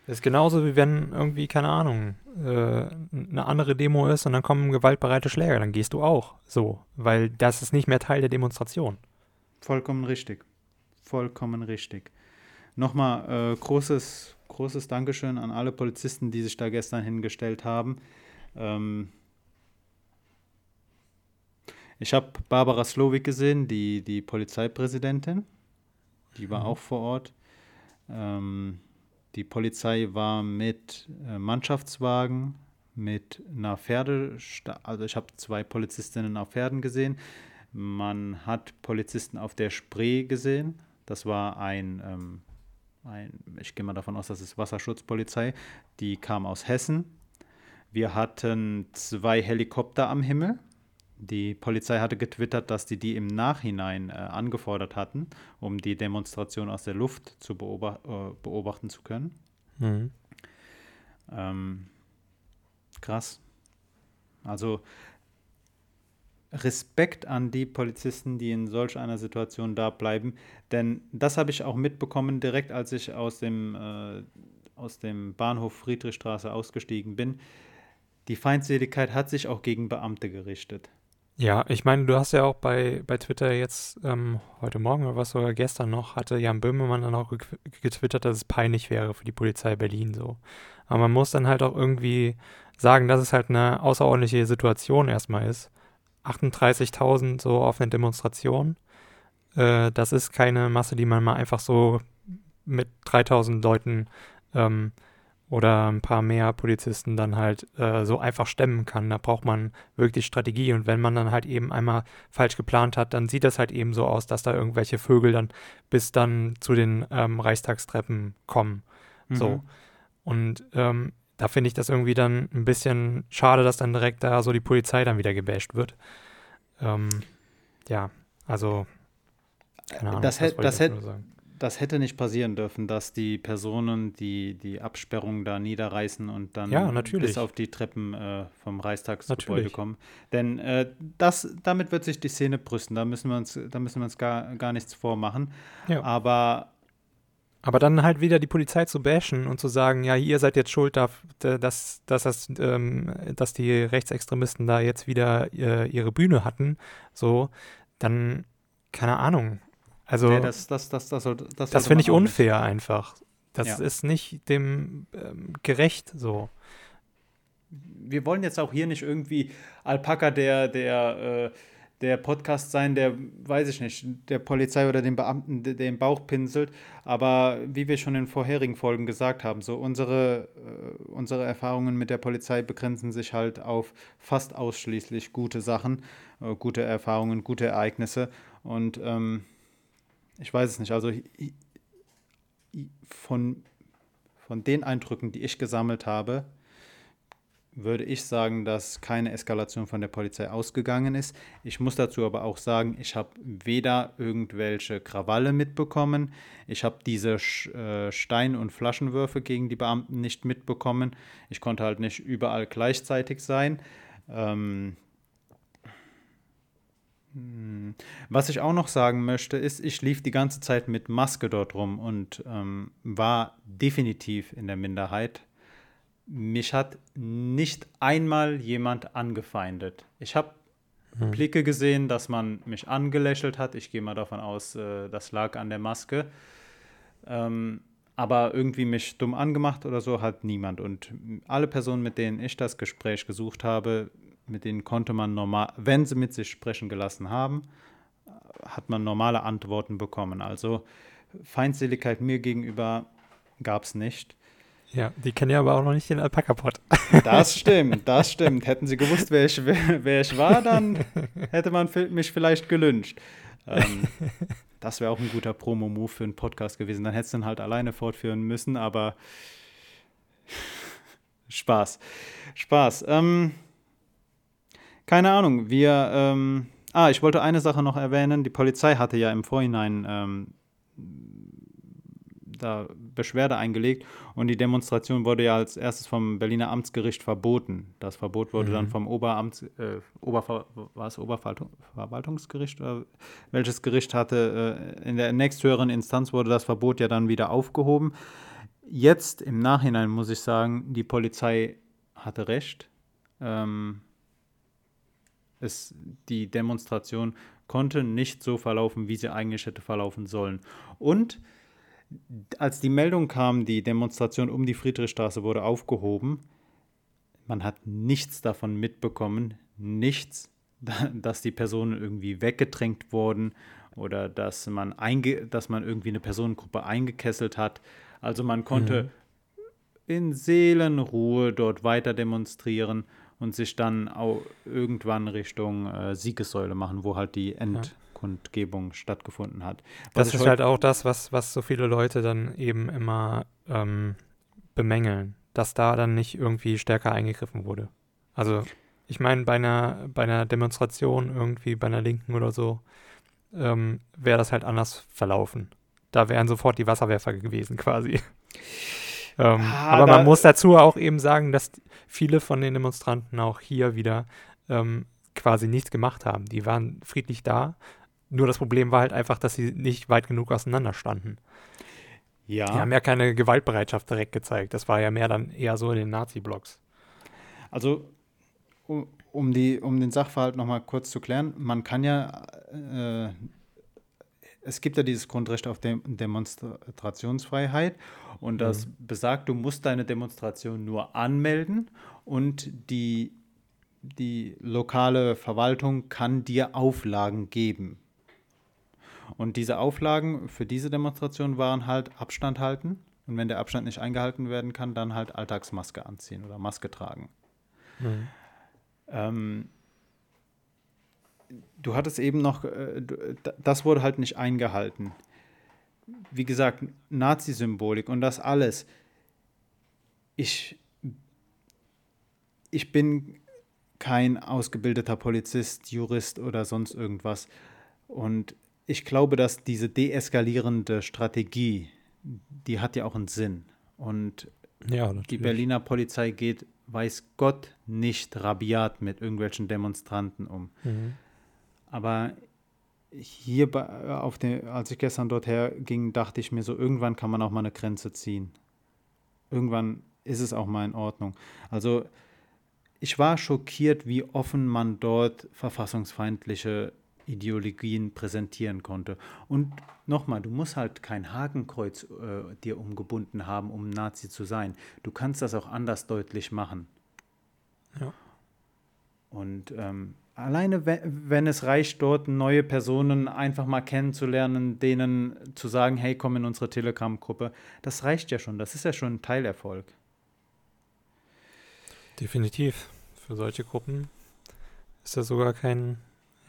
Speaker 1: Das ist genauso wie wenn irgendwie, keine Ahnung, äh, eine andere Demo ist und dann kommen gewaltbereite Schläger, dann gehst du auch so, weil das ist nicht mehr Teil der Demonstration.
Speaker 2: Vollkommen richtig. Vollkommen richtig. Nochmal äh, großes, großes Dankeschön an alle Polizisten, die sich da gestern hingestellt haben. Ähm ich habe Barbara Slowik gesehen, die, die Polizeipräsidentin. Die war mhm. auch vor Ort. Ähm die Polizei war mit äh, Mannschaftswagen, mit einer Pferde, also ich habe zwei Polizistinnen auf Pferden gesehen. Man hat Polizisten auf der Spree gesehen. Das war ein, ähm, ein ich gehe mal davon aus, das ist Wasserschutzpolizei. Die kam aus Hessen. Wir hatten zwei Helikopter am Himmel. Die Polizei hatte getwittert, dass die die im Nachhinein äh, angefordert hatten, um die Demonstration aus der Luft zu beobacht, äh, beobachten zu können. Mhm. Ähm, krass. Also Respekt an die Polizisten, die in solch einer Situation da bleiben. Denn das habe ich auch mitbekommen, direkt als ich aus dem, äh, aus dem Bahnhof Friedrichstraße ausgestiegen bin. Die Feindseligkeit hat sich auch gegen Beamte gerichtet.
Speaker 1: Ja, ich meine, du hast ja auch bei, bei Twitter jetzt ähm, heute Morgen oder was sogar gestern noch, hatte Jan Böhmermann dann auch getwittert, dass es peinlich wäre für die Polizei Berlin so. Aber man muss dann halt auch irgendwie sagen, dass es halt eine außerordentliche Situation erstmal ist. 38.000 so auf eine Demonstration. Äh, das ist keine Masse, die man mal einfach so mit 3.000 Leuten ähm, oder ein paar mehr Polizisten dann halt äh, so einfach stemmen kann. Da braucht man wirklich Strategie. Und wenn man dann halt eben einmal falsch geplant hat, dann sieht das halt eben so aus, dass da irgendwelche Vögel dann bis dann zu den ähm, Reichstagstreppen kommen. Mhm. So. Und ähm, da finde ich das irgendwie dann ein bisschen schade, dass dann direkt da so die Polizei dann wieder gebasht wird. Ähm, ja, also
Speaker 2: keine Ahnung, das, hätte, das, hätte, das hätte nicht passieren dürfen, dass die Personen die, die Absperrung da niederreißen und dann
Speaker 1: ja,
Speaker 2: bis auf die Treppen äh, vom Reichstagsgebäude kommen. Denn äh, das, damit wird sich die Szene brüsten. Da müssen wir uns, da müssen wir uns gar, gar nichts vormachen. Ja. Aber
Speaker 1: aber dann halt wieder die Polizei zu bashen und zu sagen, ja, ihr seid jetzt schuld, dass, dass, dass, ähm, dass die Rechtsextremisten da jetzt wieder äh, ihre Bühne hatten, so, dann, keine Ahnung. Also,
Speaker 2: nee, das, das, das, das,
Speaker 1: das, das finde ich unfair nicht. einfach. Das ja. ist nicht dem ähm, gerecht so.
Speaker 2: Wir wollen jetzt auch hier nicht irgendwie Alpaka, der, der, äh, der Podcast sein, der, weiß ich nicht, der Polizei oder dem Beamten den Bauch pinselt. Aber wie wir schon in vorherigen Folgen gesagt haben, so unsere, äh, unsere Erfahrungen mit der Polizei begrenzen sich halt auf fast ausschließlich gute Sachen, äh, gute Erfahrungen, gute Ereignisse. Und ähm, ich weiß es nicht, also von, von den Eindrücken, die ich gesammelt habe, würde ich sagen, dass keine Eskalation von der Polizei ausgegangen ist. Ich muss dazu aber auch sagen, ich habe weder irgendwelche Krawalle mitbekommen, ich habe diese äh, Stein- und Flaschenwürfe gegen die Beamten nicht mitbekommen. Ich konnte halt nicht überall gleichzeitig sein. Ähm, hm, was ich auch noch sagen möchte, ist, ich lief die ganze Zeit mit Maske dort rum und ähm, war definitiv in der Minderheit mich hat nicht einmal jemand angefeindet. Ich habe hm. Blicke gesehen, dass man mich angelächelt hat. Ich gehe mal davon aus, äh, das lag an der Maske. Ähm, aber irgendwie mich dumm angemacht oder so hat niemand. Und alle Personen, mit denen ich das Gespräch gesucht habe, mit denen konnte man normal, wenn sie mit sich sprechen gelassen haben, hat man normale Antworten bekommen. Also Feindseligkeit mir gegenüber gab es nicht.
Speaker 1: Ja, die kennen ja aber auch noch nicht den Alpaka-Pod.
Speaker 2: Das stimmt, das stimmt. Hätten sie gewusst, wer ich, wer, ich war, dann hätte man mich vielleicht gelünscht. Ähm, das wäre auch ein guter Promo-Move für einen Podcast gewesen. Dann hättest du ihn halt alleine fortführen müssen, aber Spaß. Spaß. Ähm, keine Ahnung, wir. Ähm, ah, ich wollte eine Sache noch erwähnen. Die Polizei hatte ja im Vorhinein ähm, da Beschwerde eingelegt und die Demonstration wurde ja als erstes vom Berliner Amtsgericht verboten. Das Verbot wurde mhm. dann vom Oberamts, äh, Oberver war es Oberverwaltungsgericht oder welches Gericht hatte, äh, in der nächsthöheren Instanz wurde das Verbot ja dann wieder aufgehoben. Jetzt im Nachhinein muss ich sagen, die Polizei hatte recht. Ähm, es, die Demonstration konnte nicht so verlaufen, wie sie eigentlich hätte verlaufen sollen. Und als die Meldung kam, die Demonstration um die Friedrichstraße wurde aufgehoben, man hat nichts davon mitbekommen, nichts, dass die Personen irgendwie weggedrängt wurden oder dass man, einge dass man irgendwie eine Personengruppe eingekesselt hat. Also man konnte mhm. in Seelenruhe dort weiter demonstrieren und sich dann auch irgendwann Richtung äh, Siegessäule machen, wo halt die End. Kundgebung stattgefunden hat.
Speaker 1: Was das ist halt auch das, was, was so viele Leute dann eben immer ähm, bemängeln, dass da dann nicht irgendwie stärker eingegriffen wurde. Also ich meine, bei einer, bei einer Demonstration irgendwie bei einer Linken oder so, ähm, wäre das halt anders verlaufen. Da wären sofort die Wasserwerfer gewesen quasi. ähm, ah, aber man muss dazu auch eben sagen, dass viele von den Demonstranten auch hier wieder ähm, quasi nichts gemacht haben. Die waren friedlich da, nur das Problem war halt einfach, dass sie nicht weit genug auseinander standen. Ja. Die haben ja keine Gewaltbereitschaft direkt gezeigt. Das war ja mehr dann eher so in den Nazi-Blocks.
Speaker 2: Also, um, um, die, um den Sachverhalt nochmal kurz zu klären, man kann ja, äh, es gibt ja dieses Grundrecht auf Dem Demonstrationsfreiheit und das mhm. besagt, du musst deine Demonstration nur anmelden und die, die lokale Verwaltung kann dir Auflagen geben. Und diese Auflagen für diese Demonstration waren halt Abstand halten. Und wenn der Abstand nicht eingehalten werden kann, dann halt Alltagsmaske anziehen oder Maske tragen. Mhm. Ähm, du hattest eben noch, äh, das wurde halt nicht eingehalten. Wie gesagt, Nazi-Symbolik und das alles. Ich, ich bin kein ausgebildeter Polizist, Jurist oder sonst irgendwas. Und ich glaube, dass diese deeskalierende Strategie, die hat ja auch einen Sinn. Und ja, die Berliner Polizei geht, weiß Gott, nicht rabiat mit irgendwelchen Demonstranten um. Mhm. Aber hier, bei, auf den, als ich gestern dorthin ging, dachte ich mir so, irgendwann kann man auch mal eine Grenze ziehen. Irgendwann ist es auch mal in Ordnung. Also ich war schockiert, wie offen man dort verfassungsfeindliche Ideologien präsentieren konnte. Und nochmal, du musst halt kein Hakenkreuz äh, dir umgebunden haben, um Nazi zu sein. Du kannst das auch anders deutlich machen. Ja. Und ähm, alleine, wenn es reicht, dort neue Personen einfach mal kennenzulernen, denen zu sagen, hey, komm in unsere Telegram-Gruppe, das reicht ja schon. Das ist ja schon ein Teilerfolg.
Speaker 1: Definitiv. Für solche Gruppen ist das sogar kein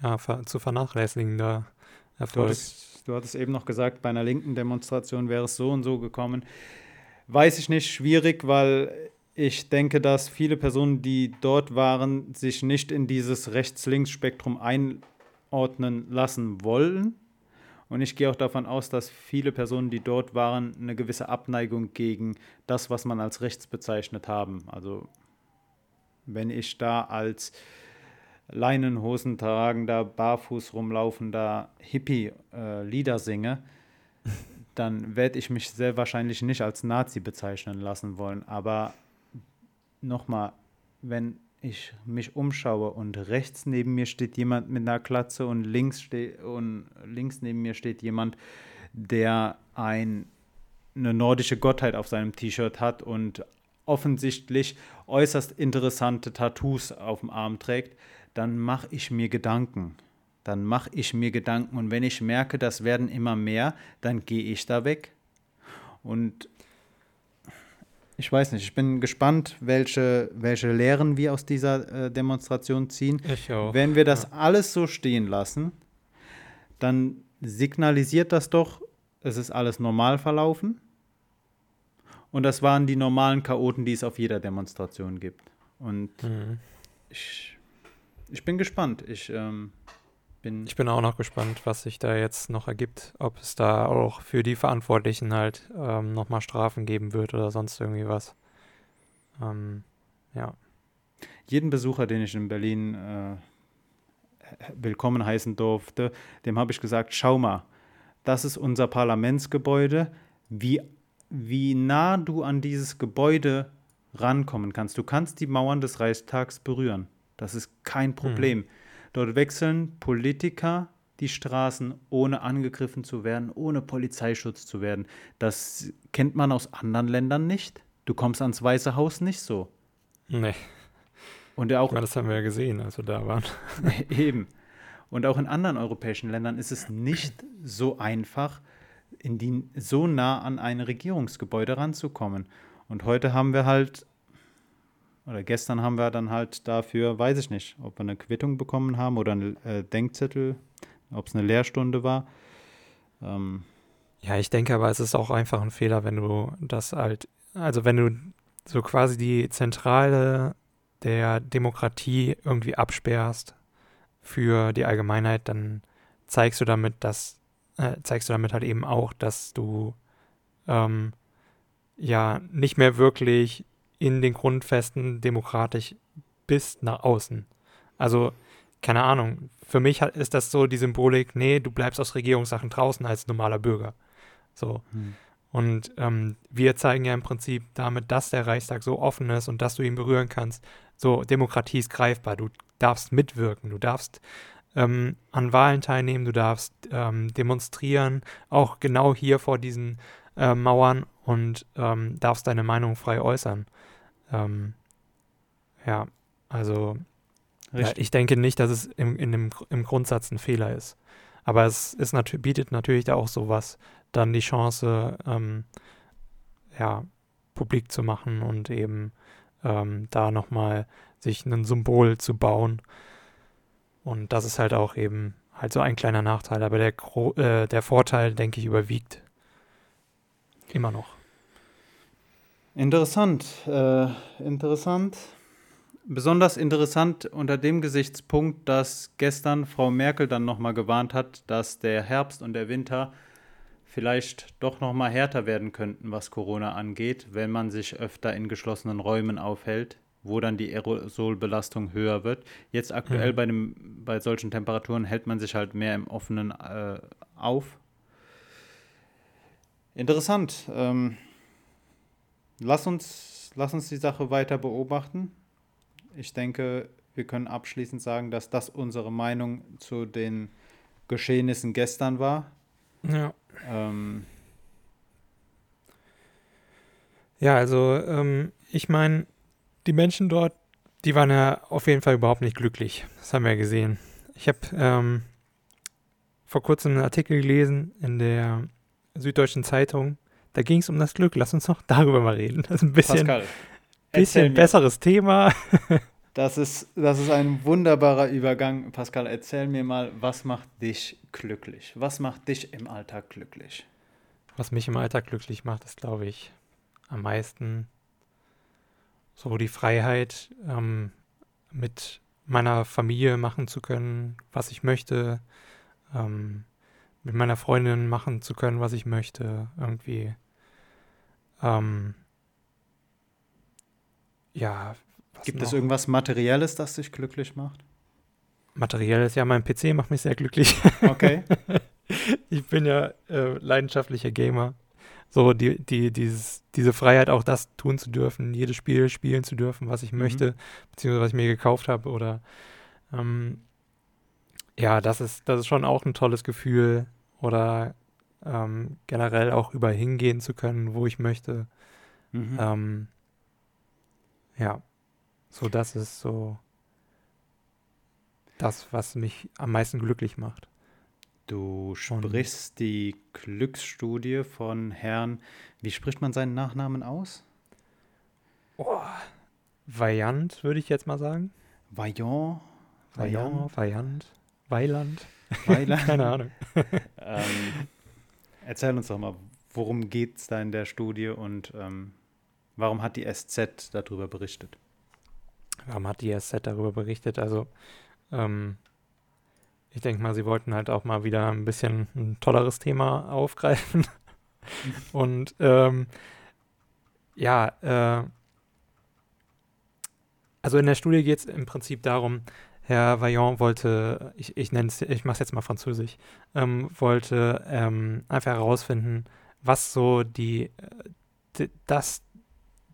Speaker 1: ja, zu vernachlässigender Erfolg.
Speaker 2: Du hattest, du hattest eben noch gesagt, bei einer linken Demonstration wäre es so und so gekommen. Weiß ich nicht, schwierig, weil ich denke, dass viele Personen, die dort waren, sich nicht in dieses Rechts-Links-Spektrum einordnen lassen wollen. Und ich gehe auch davon aus, dass viele Personen, die dort waren, eine gewisse Abneigung gegen das, was man als rechts bezeichnet haben. Also wenn ich da als Leinenhosen tragender, barfuß rumlaufender Hippie äh, Lieder singe, dann werde ich mich sehr wahrscheinlich nicht als Nazi bezeichnen lassen wollen. Aber nochmal, wenn ich mich umschaue und rechts neben mir steht jemand mit einer Klatze und links, ste und links neben mir steht jemand, der ein, eine nordische Gottheit auf seinem T-Shirt hat und offensichtlich äußerst interessante Tattoos auf dem Arm trägt, dann mache ich mir Gedanken. Dann mache ich mir Gedanken und wenn ich merke, das werden immer mehr, dann gehe ich da weg. Und ich weiß nicht, ich bin gespannt, welche, welche Lehren wir aus dieser äh, Demonstration ziehen.
Speaker 1: Ich auch.
Speaker 2: Wenn wir das ja. alles so stehen lassen, dann signalisiert das doch, es ist alles normal verlaufen. Und das waren die normalen Chaoten, die es auf jeder Demonstration gibt. Und mhm. ich, ich bin gespannt. Ich ähm, bin.
Speaker 1: Ich bin auch noch gespannt, was sich da jetzt noch ergibt. Ob es da auch für die Verantwortlichen halt ähm, nochmal Strafen geben wird oder sonst irgendwie was. Ähm, ja.
Speaker 2: Jeden Besucher, den ich in Berlin äh, willkommen heißen durfte, dem habe ich gesagt: Schau mal, das ist unser Parlamentsgebäude. Wie wie nah du an dieses Gebäude rankommen kannst. Du kannst die Mauern des Reichstags berühren. Das ist kein Problem. Hm. Dort wechseln Politiker die Straßen, ohne angegriffen zu werden, ohne Polizeischutz zu werden. Das kennt man aus anderen Ländern nicht. Du kommst ans Weiße Haus nicht so.
Speaker 1: Nee.
Speaker 2: Und auch,
Speaker 1: meine, das haben wir ja gesehen, als wir da waren.
Speaker 2: Eben. Und auch in anderen europäischen Ländern ist es nicht so einfach, in die, so nah an ein Regierungsgebäude ranzukommen. Und heute haben wir halt, oder gestern haben wir dann halt dafür, weiß ich nicht, ob wir eine Quittung bekommen haben oder einen äh, Denkzettel, ob es eine Lehrstunde war.
Speaker 1: Ähm, ja, ich denke aber, es ist auch einfach ein Fehler, wenn du das halt, also wenn du so quasi die Zentrale der Demokratie irgendwie absperrst für die Allgemeinheit, dann zeigst du damit, dass äh, zeigst du damit halt eben auch, dass du ähm, ja nicht mehr wirklich in den Grundfesten demokratisch bist nach außen. Also, keine Ahnung, für mich ist das so die Symbolik, nee, du bleibst aus Regierungssachen draußen als normaler Bürger. So. Hm. Und ähm, wir zeigen ja im Prinzip damit, dass der Reichstag so offen ist und dass du ihn berühren kannst. So, Demokratie ist greifbar. Du darfst mitwirken, du darfst ähm, an Wahlen teilnehmen, du darfst ähm, demonstrieren, auch genau hier vor diesen äh, Mauern und ähm, darfst deine Meinung frei äußern. Ähm, ja, also ja, ich denke nicht, dass es im, in dem, im Grundsatz ein Fehler ist. Aber es ist nat bietet natürlich da auch sowas, dann die Chance, ähm, ja, publik zu machen und eben ähm, da nochmal sich ein Symbol zu bauen, und das ist halt auch eben halt so ein kleiner Nachteil, aber der, äh, der Vorteil, denke ich, überwiegt. Immer noch.
Speaker 2: Interessant, äh, interessant. Besonders interessant unter dem Gesichtspunkt, dass gestern Frau Merkel dann nochmal gewarnt hat, dass der Herbst und der Winter vielleicht doch nochmal härter werden könnten, was Corona angeht, wenn man sich öfter in geschlossenen Räumen aufhält wo dann die Aerosolbelastung höher wird. Jetzt aktuell mhm. bei, dem, bei solchen Temperaturen hält man sich halt mehr im Offenen äh, auf. Interessant. Ähm, lass, uns, lass uns die Sache weiter beobachten. Ich denke, wir können abschließend sagen, dass das unsere Meinung zu den Geschehnissen gestern war.
Speaker 1: Ja. Ähm, ja, also ähm, ich meine, die Menschen dort, die waren ja auf jeden Fall überhaupt nicht glücklich. Das haben wir ja gesehen. Ich habe ähm, vor kurzem einen Artikel gelesen in der Süddeutschen Zeitung. Da ging es um das Glück. Lass uns noch darüber mal reden. Das ist ein bisschen,
Speaker 2: Pascal,
Speaker 1: bisschen besseres Thema.
Speaker 2: Das ist, das ist ein wunderbarer Übergang. Pascal, erzähl mir mal, was macht dich glücklich? Was macht dich im Alltag glücklich?
Speaker 1: Was mich im Alltag glücklich macht, ist, glaube ich, am meisten so die Freiheit, ähm, mit meiner Familie machen zu können, was ich möchte, ähm, mit meiner Freundin machen zu können, was ich möchte, irgendwie. Ähm, ja,
Speaker 2: Gibt noch? es irgendwas Materielles, das dich glücklich macht?
Speaker 1: Materielles, ja, mein PC macht mich sehr glücklich.
Speaker 2: Okay.
Speaker 1: ich bin ja äh, leidenschaftlicher Gamer. So, die, die, dieses, diese Freiheit, auch das tun zu dürfen, jedes Spiel spielen zu dürfen, was ich mhm. möchte, beziehungsweise was ich mir gekauft habe. Oder ähm, ja, das ist, das ist schon auch ein tolles Gefühl. Oder ähm, generell auch überall hingehen zu können, wo ich möchte. Mhm. Ähm, ja, so, das ist so das, was mich am meisten glücklich macht.
Speaker 2: Du sprichst Und die Glücksstudie von Herrn, wie spricht man seinen Nachnamen aus?
Speaker 1: Oh, Vaillant, würde ich jetzt mal sagen.
Speaker 2: Vaillant?
Speaker 1: Vaillant, Vaillant, Weiland.
Speaker 2: Weiland?
Speaker 1: Keine Ahnung.
Speaker 2: ähm, erzähl uns doch mal, worum geht es da in der Studie und ähm, warum hat die SZ darüber berichtet?
Speaker 1: Warum hat die SZ darüber berichtet? Also, ähm, ich denke mal, sie wollten halt auch mal wieder ein bisschen ein tolleres Thema aufgreifen. Und ähm, ja, äh, also in der Studie geht es im Prinzip darum, Herr Vaillant wollte, ich, ich nenne es, ich mache es jetzt mal französisch, ähm, wollte ähm, einfach herausfinden, was so die, äh, das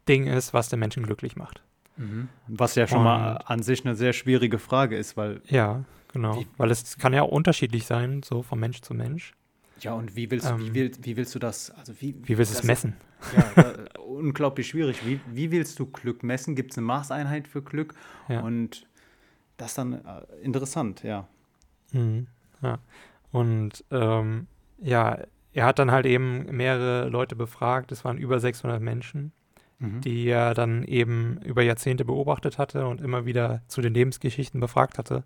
Speaker 1: Ding ist, was den Menschen glücklich macht.
Speaker 2: Mhm. Was ja schon Und, mal an sich eine sehr schwierige Frage ist, weil.
Speaker 1: Ja, genau. Wie, weil es kann ja auch unterschiedlich sein, so von Mensch zu Mensch.
Speaker 2: Ja, und wie willst, ähm, wie, will, wie willst du das, also wie,
Speaker 1: wie willst du es messen?
Speaker 2: Ja, da, unglaublich schwierig. Wie, wie willst du Glück messen? Gibt es eine Maßeinheit für Glück? Ja. Und das dann äh, interessant, ja.
Speaker 1: Mhm, ja. Und ähm, ja, er hat dann halt eben mehrere Leute befragt. Es waren über 600 Menschen mhm. die er dann eben über Jahrzehnte beobachtet hatte und immer wieder zu den Lebensgeschichten befragt hatte.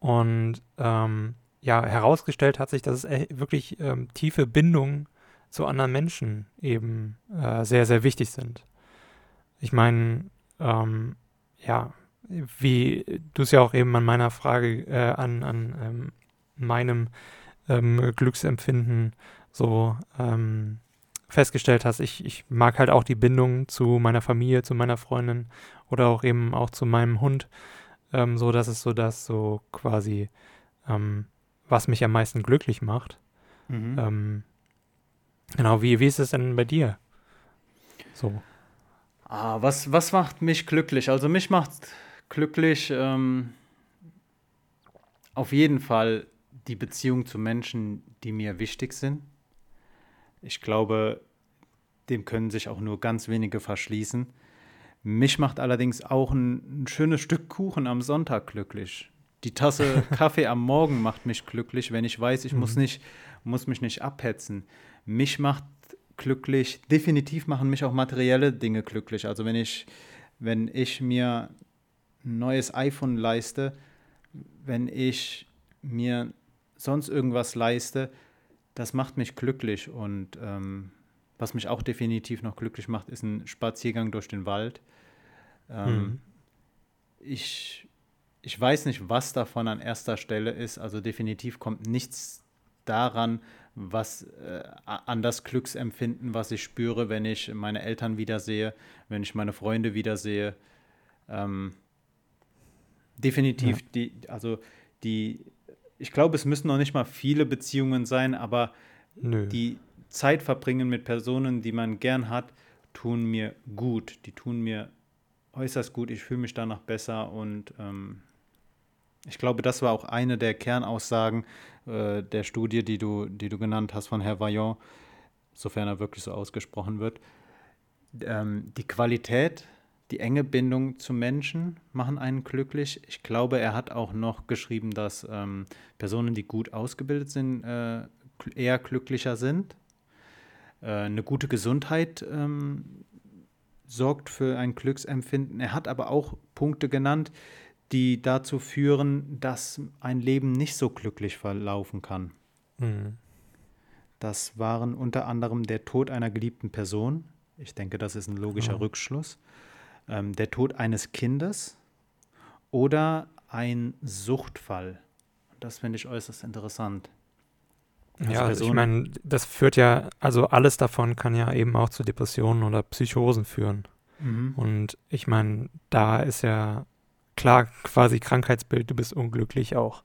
Speaker 1: Und ähm, ja, herausgestellt hat sich, dass es wirklich ähm, tiefe Bindungen zu anderen Menschen eben äh, sehr, sehr wichtig sind. Ich meine, ähm, ja, wie du es ja auch eben an meiner Frage, äh, an, an ähm, meinem ähm, Glücksempfinden so ähm, festgestellt hast, ich, ich mag halt auch die Bindung zu meiner Familie, zu meiner Freundin oder auch eben auch zu meinem Hund. Ähm, so, das ist so das so quasi, ähm, was mich am meisten glücklich macht. Mhm. Ähm, genau, wie, wie ist es denn bei dir? So.
Speaker 2: Ah, was, was macht mich glücklich? Also mich macht glücklich ähm, auf jeden Fall die Beziehung zu Menschen, die mir wichtig sind. Ich glaube, dem können sich auch nur ganz wenige verschließen. Mich macht allerdings auch ein, ein schönes Stück Kuchen am Sonntag glücklich. Die Tasse Kaffee am Morgen macht mich glücklich, wenn ich weiß, ich mhm. muss, nicht, muss mich nicht abhetzen. Mich macht glücklich, definitiv machen mich auch materielle Dinge glücklich. Also wenn ich, wenn ich mir neues iPhone leiste, wenn ich mir sonst irgendwas leiste, das macht mich glücklich und ähm, was mich auch definitiv noch glücklich macht, ist ein Spaziergang durch den Wald. Ähm, mhm. ich, ich weiß nicht, was davon an erster Stelle ist. Also definitiv kommt nichts daran, was äh, an das Glücksempfinden, was ich spüre, wenn ich meine Eltern wiedersehe, wenn ich meine Freunde wiedersehe. Ähm, definitiv, ja. die, also die, ich glaube, es müssen noch nicht mal viele Beziehungen sein, aber Nö. die Zeit verbringen mit Personen, die man gern hat, tun mir gut. Die tun mir äußerst gut. Ich fühle mich danach besser und ähm, ich glaube, das war auch eine der Kernaussagen äh, der Studie, die du, die du genannt hast von Herr Vaillant, sofern er wirklich so ausgesprochen wird. Ähm, die Qualität die enge Bindung zu Menschen machen einen glücklich. Ich glaube, er hat auch noch geschrieben, dass ähm, Personen, die gut ausgebildet sind, äh, eher glücklicher sind. Äh, eine gute Gesundheit ähm, sorgt für ein Glücksempfinden. Er hat aber auch Punkte genannt, die dazu führen, dass ein Leben nicht so glücklich verlaufen kann. Mhm. Das waren unter anderem der Tod einer geliebten Person. Ich denke, das ist ein logischer oh. Rückschluss. Ähm, der Tod eines Kindes oder ein Suchtfall. Das finde ich äußerst interessant.
Speaker 1: Also ja, Person, ich meine, das führt ja, also alles davon kann ja eben auch zu Depressionen oder Psychosen führen. Mhm. Und ich meine, da ist ja klar quasi Krankheitsbild, du bist unglücklich auch.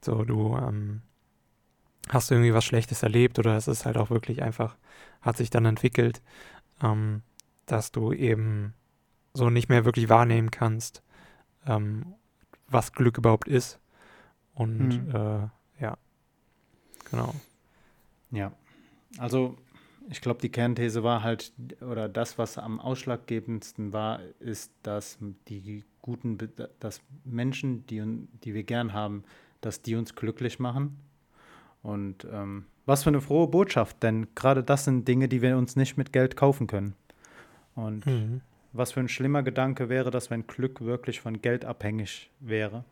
Speaker 1: So, du ähm, hast irgendwie was Schlechtes erlebt oder es ist halt auch wirklich einfach, hat sich dann entwickelt, ähm, dass du eben so nicht mehr wirklich wahrnehmen kannst, ähm, was Glück überhaupt ist. Und mhm. äh, ja, genau.
Speaker 2: Ja, also ich glaube, die Kernthese war halt, oder das, was am ausschlaggebendsten war, ist, dass die guten, dass Menschen, die, die wir gern haben, dass die uns glücklich machen. Und ähm, was für eine frohe Botschaft, denn gerade das sind Dinge, die wir uns nicht mit Geld kaufen können. Und mhm. Was für ein schlimmer Gedanke wäre das, wenn Glück wirklich von Geld abhängig wäre.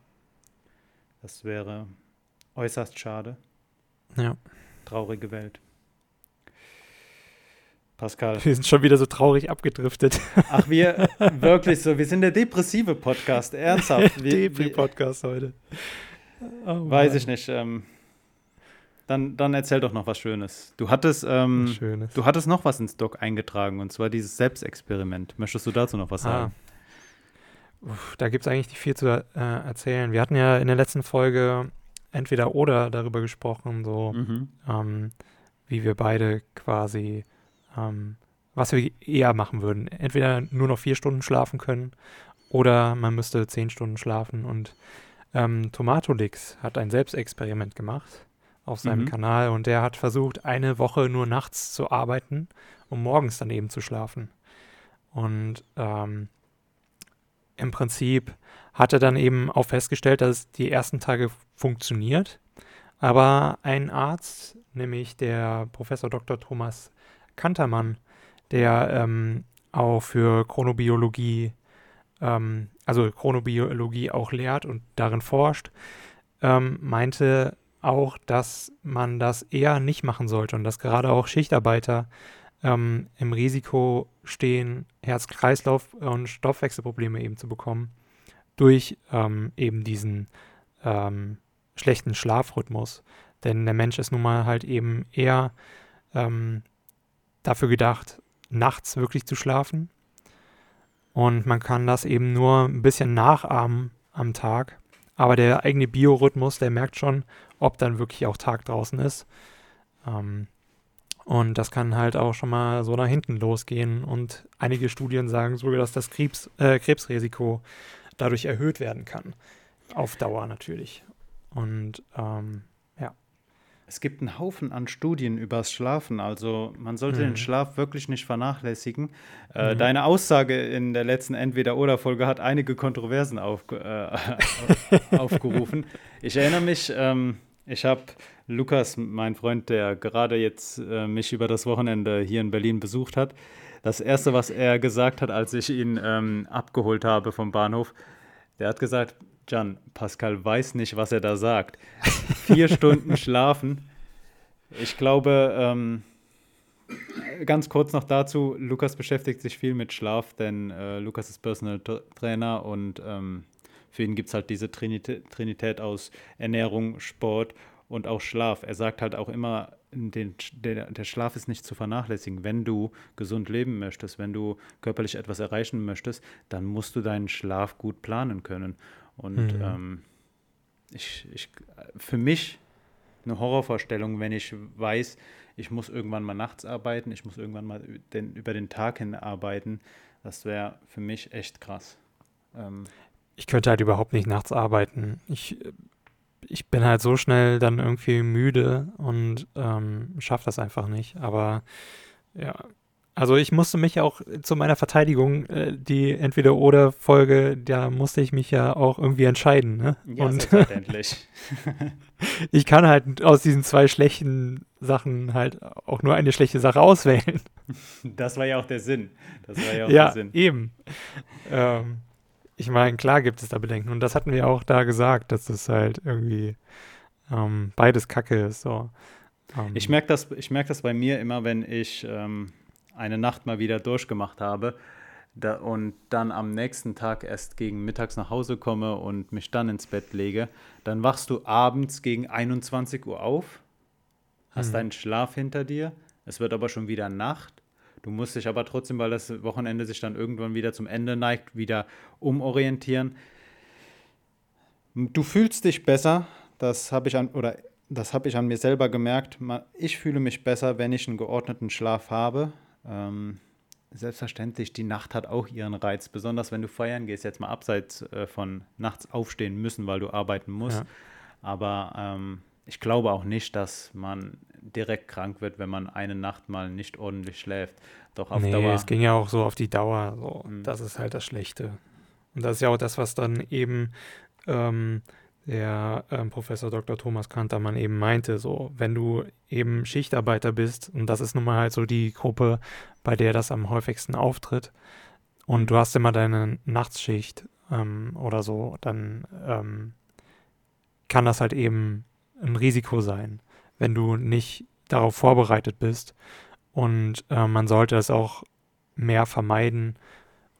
Speaker 2: Das wäre äußerst schade.
Speaker 1: Ja.
Speaker 2: Traurige Welt. Pascal.
Speaker 1: Wir sind schon wieder so traurig abgedriftet.
Speaker 2: Ach, wir wirklich so. Wir sind der depressive Podcast. Ernsthaft.
Speaker 1: Depri-Podcast heute.
Speaker 2: Oh, weiß ich nicht. Ähm, dann, dann erzähl doch noch was Schönes. Du hattest, ähm, Schönes. du hattest noch was ins Doc eingetragen und zwar dieses Selbstexperiment. Möchtest du dazu noch was ah. sagen?
Speaker 1: Uff, da gibt es eigentlich nicht viel zu äh, erzählen. Wir hatten ja in der letzten Folge entweder oder darüber gesprochen, so mhm. ähm, wie wir beide quasi ähm, was wir eher machen würden. Entweder nur noch vier Stunden schlafen können oder man müsste zehn Stunden schlafen. Und ähm, Tomatolix hat ein Selbstexperiment gemacht auf seinem mhm. Kanal und der hat versucht, eine Woche nur nachts zu arbeiten, um morgens daneben zu schlafen. Und ähm, im Prinzip hat er dann eben auch festgestellt, dass es die ersten Tage funktioniert. Aber ein Arzt, nämlich der Professor Dr. Thomas Kantermann, der ähm, auch für Chronobiologie, ähm, also Chronobiologie auch lehrt und darin forscht, ähm, meinte auch, dass man das eher nicht machen sollte und dass gerade auch Schichtarbeiter ähm, im Risiko stehen, Herz-Kreislauf- und Stoffwechselprobleme eben zu bekommen durch ähm, eben diesen ähm, schlechten Schlafrhythmus. Denn der Mensch ist nun mal halt eben eher ähm, dafür gedacht, nachts wirklich zu schlafen. Und man kann das eben nur ein bisschen nachahmen am Tag. Aber der eigene Biorhythmus, der merkt schon, ob dann wirklich auch Tag draußen ist. Ähm, und das kann halt auch schon mal so nach hinten losgehen. Und einige Studien sagen sogar, dass das Krebs, äh, Krebsrisiko dadurch erhöht werden kann. Auf Dauer natürlich. Und ähm,
Speaker 2: es gibt einen Haufen an Studien übers Schlafen. Also man sollte mhm. den Schlaf wirklich nicht vernachlässigen. Äh, mhm. Deine Aussage in der letzten Entweder-Oder-Folge hat einige Kontroversen auf, äh, aufgerufen. Ich erinnere mich, ähm, ich habe Lukas, mein Freund, der gerade jetzt äh, mich über das Wochenende hier in Berlin besucht hat, das Erste, was er gesagt hat, als ich ihn ähm, abgeholt habe vom Bahnhof, der hat gesagt, Jan, Pascal weiß nicht, was er da sagt. Vier Stunden schlafen. Ich glaube, ähm, ganz kurz noch dazu, Lukas beschäftigt sich viel mit Schlaf, denn äh, Lukas ist Personal Trainer und ähm, für ihn gibt es halt diese Trinität, Trinität aus Ernährung, Sport und auch Schlaf. Er sagt halt auch immer, den, der, der, Schlaf ist nicht zu vernachlässigen. Wenn du gesund leben möchtest, wenn du körperlich etwas erreichen möchtest, dann musst du deinen Schlaf gut planen können. Und mhm. ähm, ich, ich, für mich eine Horrorvorstellung, wenn ich weiß, ich muss irgendwann mal nachts arbeiten, ich muss irgendwann mal den, über den Tag hin arbeiten. Das wäre für mich echt krass.
Speaker 1: Ähm, ich könnte halt überhaupt nicht nachts arbeiten. Ich, ich bin halt so schnell dann irgendwie müde und ähm, schaffe das einfach nicht. Aber ja, Also ich musste mich auch zu meiner Verteidigung, äh, die Entweder-Oder-Folge, da musste ich mich ja auch irgendwie entscheiden. Ne?
Speaker 2: Ja,
Speaker 1: Und
Speaker 2: selbstverständlich.
Speaker 1: ich kann halt aus diesen zwei schlechten Sachen halt auch nur eine schlechte Sache auswählen.
Speaker 2: Das war ja auch der Sinn. Das war ja auch
Speaker 1: Ja,
Speaker 2: der Sinn.
Speaker 1: eben. Ähm, ich meine, klar gibt es da Bedenken. Und das hatten wir auch da gesagt, dass das halt irgendwie ähm, beides Kacke ist. So. Ähm,
Speaker 2: Ich merke das, ich merk das bei mir immer, wenn ich ähm, eine Nacht mal wieder durchgemacht habe da, und dann am nächsten Tag erst gegen mittags nach Hause komme und mich dann ins Bett lege, dann wachst du abends gegen 21 Uhr auf, hast
Speaker 1: Mhm.
Speaker 2: deinen Schlaf hinter dir, es wird aber schon wieder Nacht. Du musst dich aber trotzdem, weil das Wochenende sich dann irgendwann wieder zum Ende neigt, wieder umorientieren. Du fühlst dich besser, das habe ich an oder das habe ich an mir selber gemerkt. Ich fühle mich besser, wenn ich einen geordneten Schlaf habe. Ähm, selbstverständlich, die Nacht hat auch ihren Reiz, besonders wenn du feiern gehst, jetzt mal abseits äh, von nachts aufstehen müssen, weil du arbeiten musst.
Speaker 1: Ja.
Speaker 2: Aber ähm, ich glaube auch nicht, dass man direkt krank wird, wenn man eine Nacht mal nicht ordentlich schläft. Doch auf
Speaker 1: nee,
Speaker 2: Dauer.
Speaker 1: es ging ja auch so auf die Dauer. So.
Speaker 2: Mhm.
Speaker 1: Das ist halt das Schlechte. Und das ist ja auch das, was dann eben ähm, der ähm, Professor Dr. Thomas Kantermann eben meinte. So, wenn du eben Schichtarbeiter bist, und das ist nun mal halt so die Gruppe, bei der das am häufigsten auftritt, und du hast immer deine Nachtsschicht ähm, oder so, dann ähm, kann das halt eben ein Risiko sein, wenn du nicht darauf vorbereitet bist. Und äh, man sollte es auch mehr vermeiden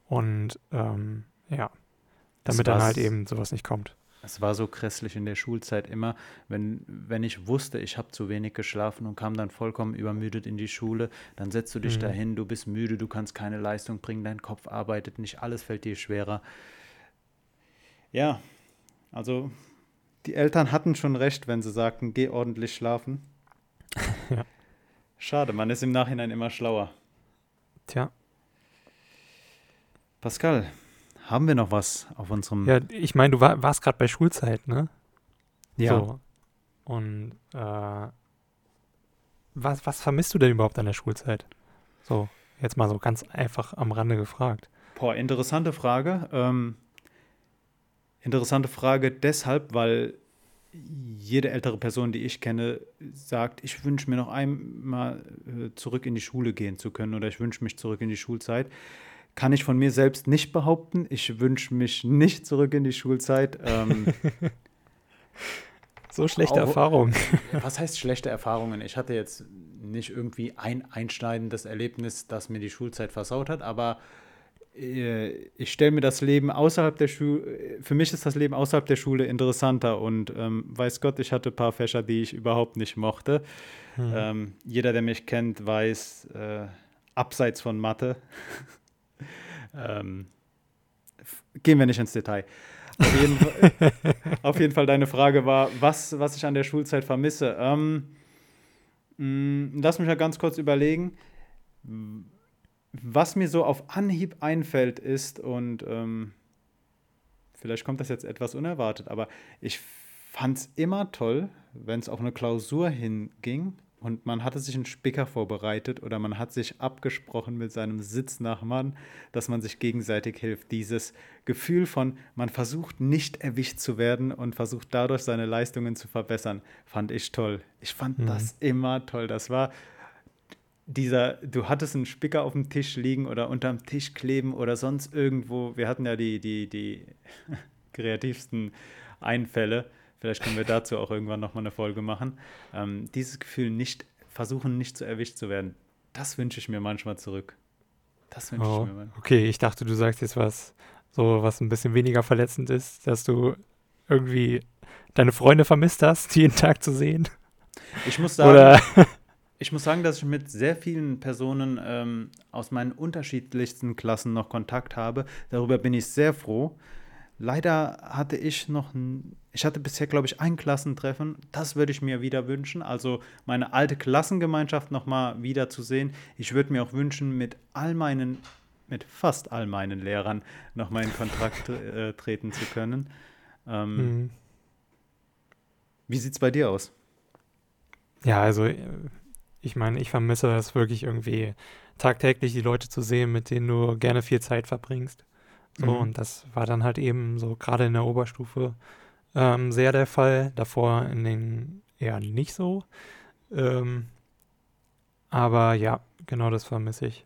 Speaker 1: und ähm, ja, damit dann halt eben sowas nicht kommt.
Speaker 2: Es war so grässlich in der Schulzeit immer, wenn, wenn ich wusste, ich habe zu wenig geschlafen und kam dann vollkommen übermüdet in die Schule, dann setzt du dich
Speaker 1: Mhm.
Speaker 2: dahin, du bist müde, du kannst keine Leistung bringen, dein Kopf arbeitet nicht, alles fällt dir schwerer. Ja, also die Eltern hatten schon recht, wenn sie sagten, geh ordentlich schlafen.
Speaker 1: Ja.
Speaker 2: Schade, man ist im Nachhinein immer schlauer.
Speaker 1: Tja,
Speaker 2: Pascal, haben wir noch was auf unserem...
Speaker 1: ja, ich meine, du war, warst gerade bei Schulzeit, ne?
Speaker 2: Ja.
Speaker 1: So. Und äh, was, was vermisst du denn überhaupt an der Schulzeit? So, jetzt mal so ganz einfach am Rande gefragt.
Speaker 2: Boah, interessante Frage. Ähm, interessante Frage deshalb, weil jede ältere Person, die ich kenne, sagt, ich wünsche mir noch einmal äh, zurück in die Schule gehen zu können oder ich wünsche mich zurück in die Schulzeit. Kann ich von mir selbst nicht behaupten. Ich wünsche mich nicht zurück in die Schulzeit. Ähm,
Speaker 1: So schlechte
Speaker 2: Auch-
Speaker 1: Erfahrungen.
Speaker 2: was heißt schlechte Erfahrungen? Ich hatte jetzt nicht irgendwie ein einschneidendes Erlebnis, das mir die Schulzeit versaut hat, aber äh, ich stelle mir das Leben außerhalb der Schule, für mich ist das Leben außerhalb der Schule interessanter und ähm, weiß Gott, ich hatte ein paar Fächer, die ich überhaupt nicht mochte.
Speaker 1: Hm.
Speaker 2: Ähm, jeder, der mich kennt, weiß, äh, abseits von Mathe, ähm, gehen wir nicht ins Detail. Auf jeden, Fall, auf jeden Fall, deine Frage war, was, was ich an der Schulzeit vermisse. Ähm, mh, lass mich mal ganz kurz überlegen. Was mir so auf Anhieb einfällt ist, und ähm, vielleicht kommt das jetzt etwas unerwartet, aber ich fand es immer toll, wenn es auf eine Klausur hinging und man hatte sich einen Spicker vorbereitet oder man hat sich abgesprochen mit seinem Sitznachbarn, dass man sich gegenseitig hilft. Dieses Gefühl von, man versucht nicht erwischt zu werden und versucht dadurch seine Leistungen zu verbessern, fand ich toll. Ich fand
Speaker 1: Mhm.
Speaker 2: das immer toll. Das war dieser, du hattest einen Spicker auf dem Tisch liegen oder unterm Tisch kleben oder sonst irgendwo. Wir hatten ja die, die, die kreativsten Einfälle. Vielleicht können wir dazu auch irgendwann nochmal eine Folge machen. Ähm, dieses Gefühl, nicht versuchen, nicht zu erwischt zu werden, das wünsche ich mir manchmal zurück. Das wünsche
Speaker 1: Oh,
Speaker 2: ich mir manchmal.
Speaker 1: okay, ich dachte, du sagst jetzt was, so was ein bisschen weniger verletzend ist, dass du irgendwie deine Freunde vermisst hast, jeden Tag zu sehen.
Speaker 2: Ich muss sagen,
Speaker 1: Oder
Speaker 2: Ich muss sagen, dass ich mit sehr vielen Personen ähm, aus meinen unterschiedlichsten Klassen noch Kontakt habe. Darüber bin ich sehr froh. Leider hatte ich noch, ich hatte bisher, glaube ich, ein Klassentreffen. Das würde ich mir wieder wünschen. Also meine alte Klassengemeinschaft nochmal wieder zu sehen. Ich würde mir auch wünschen, mit all meinen, mit fast all meinen Lehrern nochmal in Kontakt äh, treten zu können. Ähm,
Speaker 1: Hm,
Speaker 2: Wie sieht es bei dir aus?
Speaker 1: ja, also äh, ich meine, ich vermisse es wirklich irgendwie tagtäglich die Leute zu sehen, mit denen du gerne viel Zeit verbringst. So,
Speaker 2: Mhm.
Speaker 1: und das war dann halt eben so gerade in der Oberstufe ähm, sehr der Fall. Davor in den eher nicht so. Ähm, aber ja, genau das vermisse ich.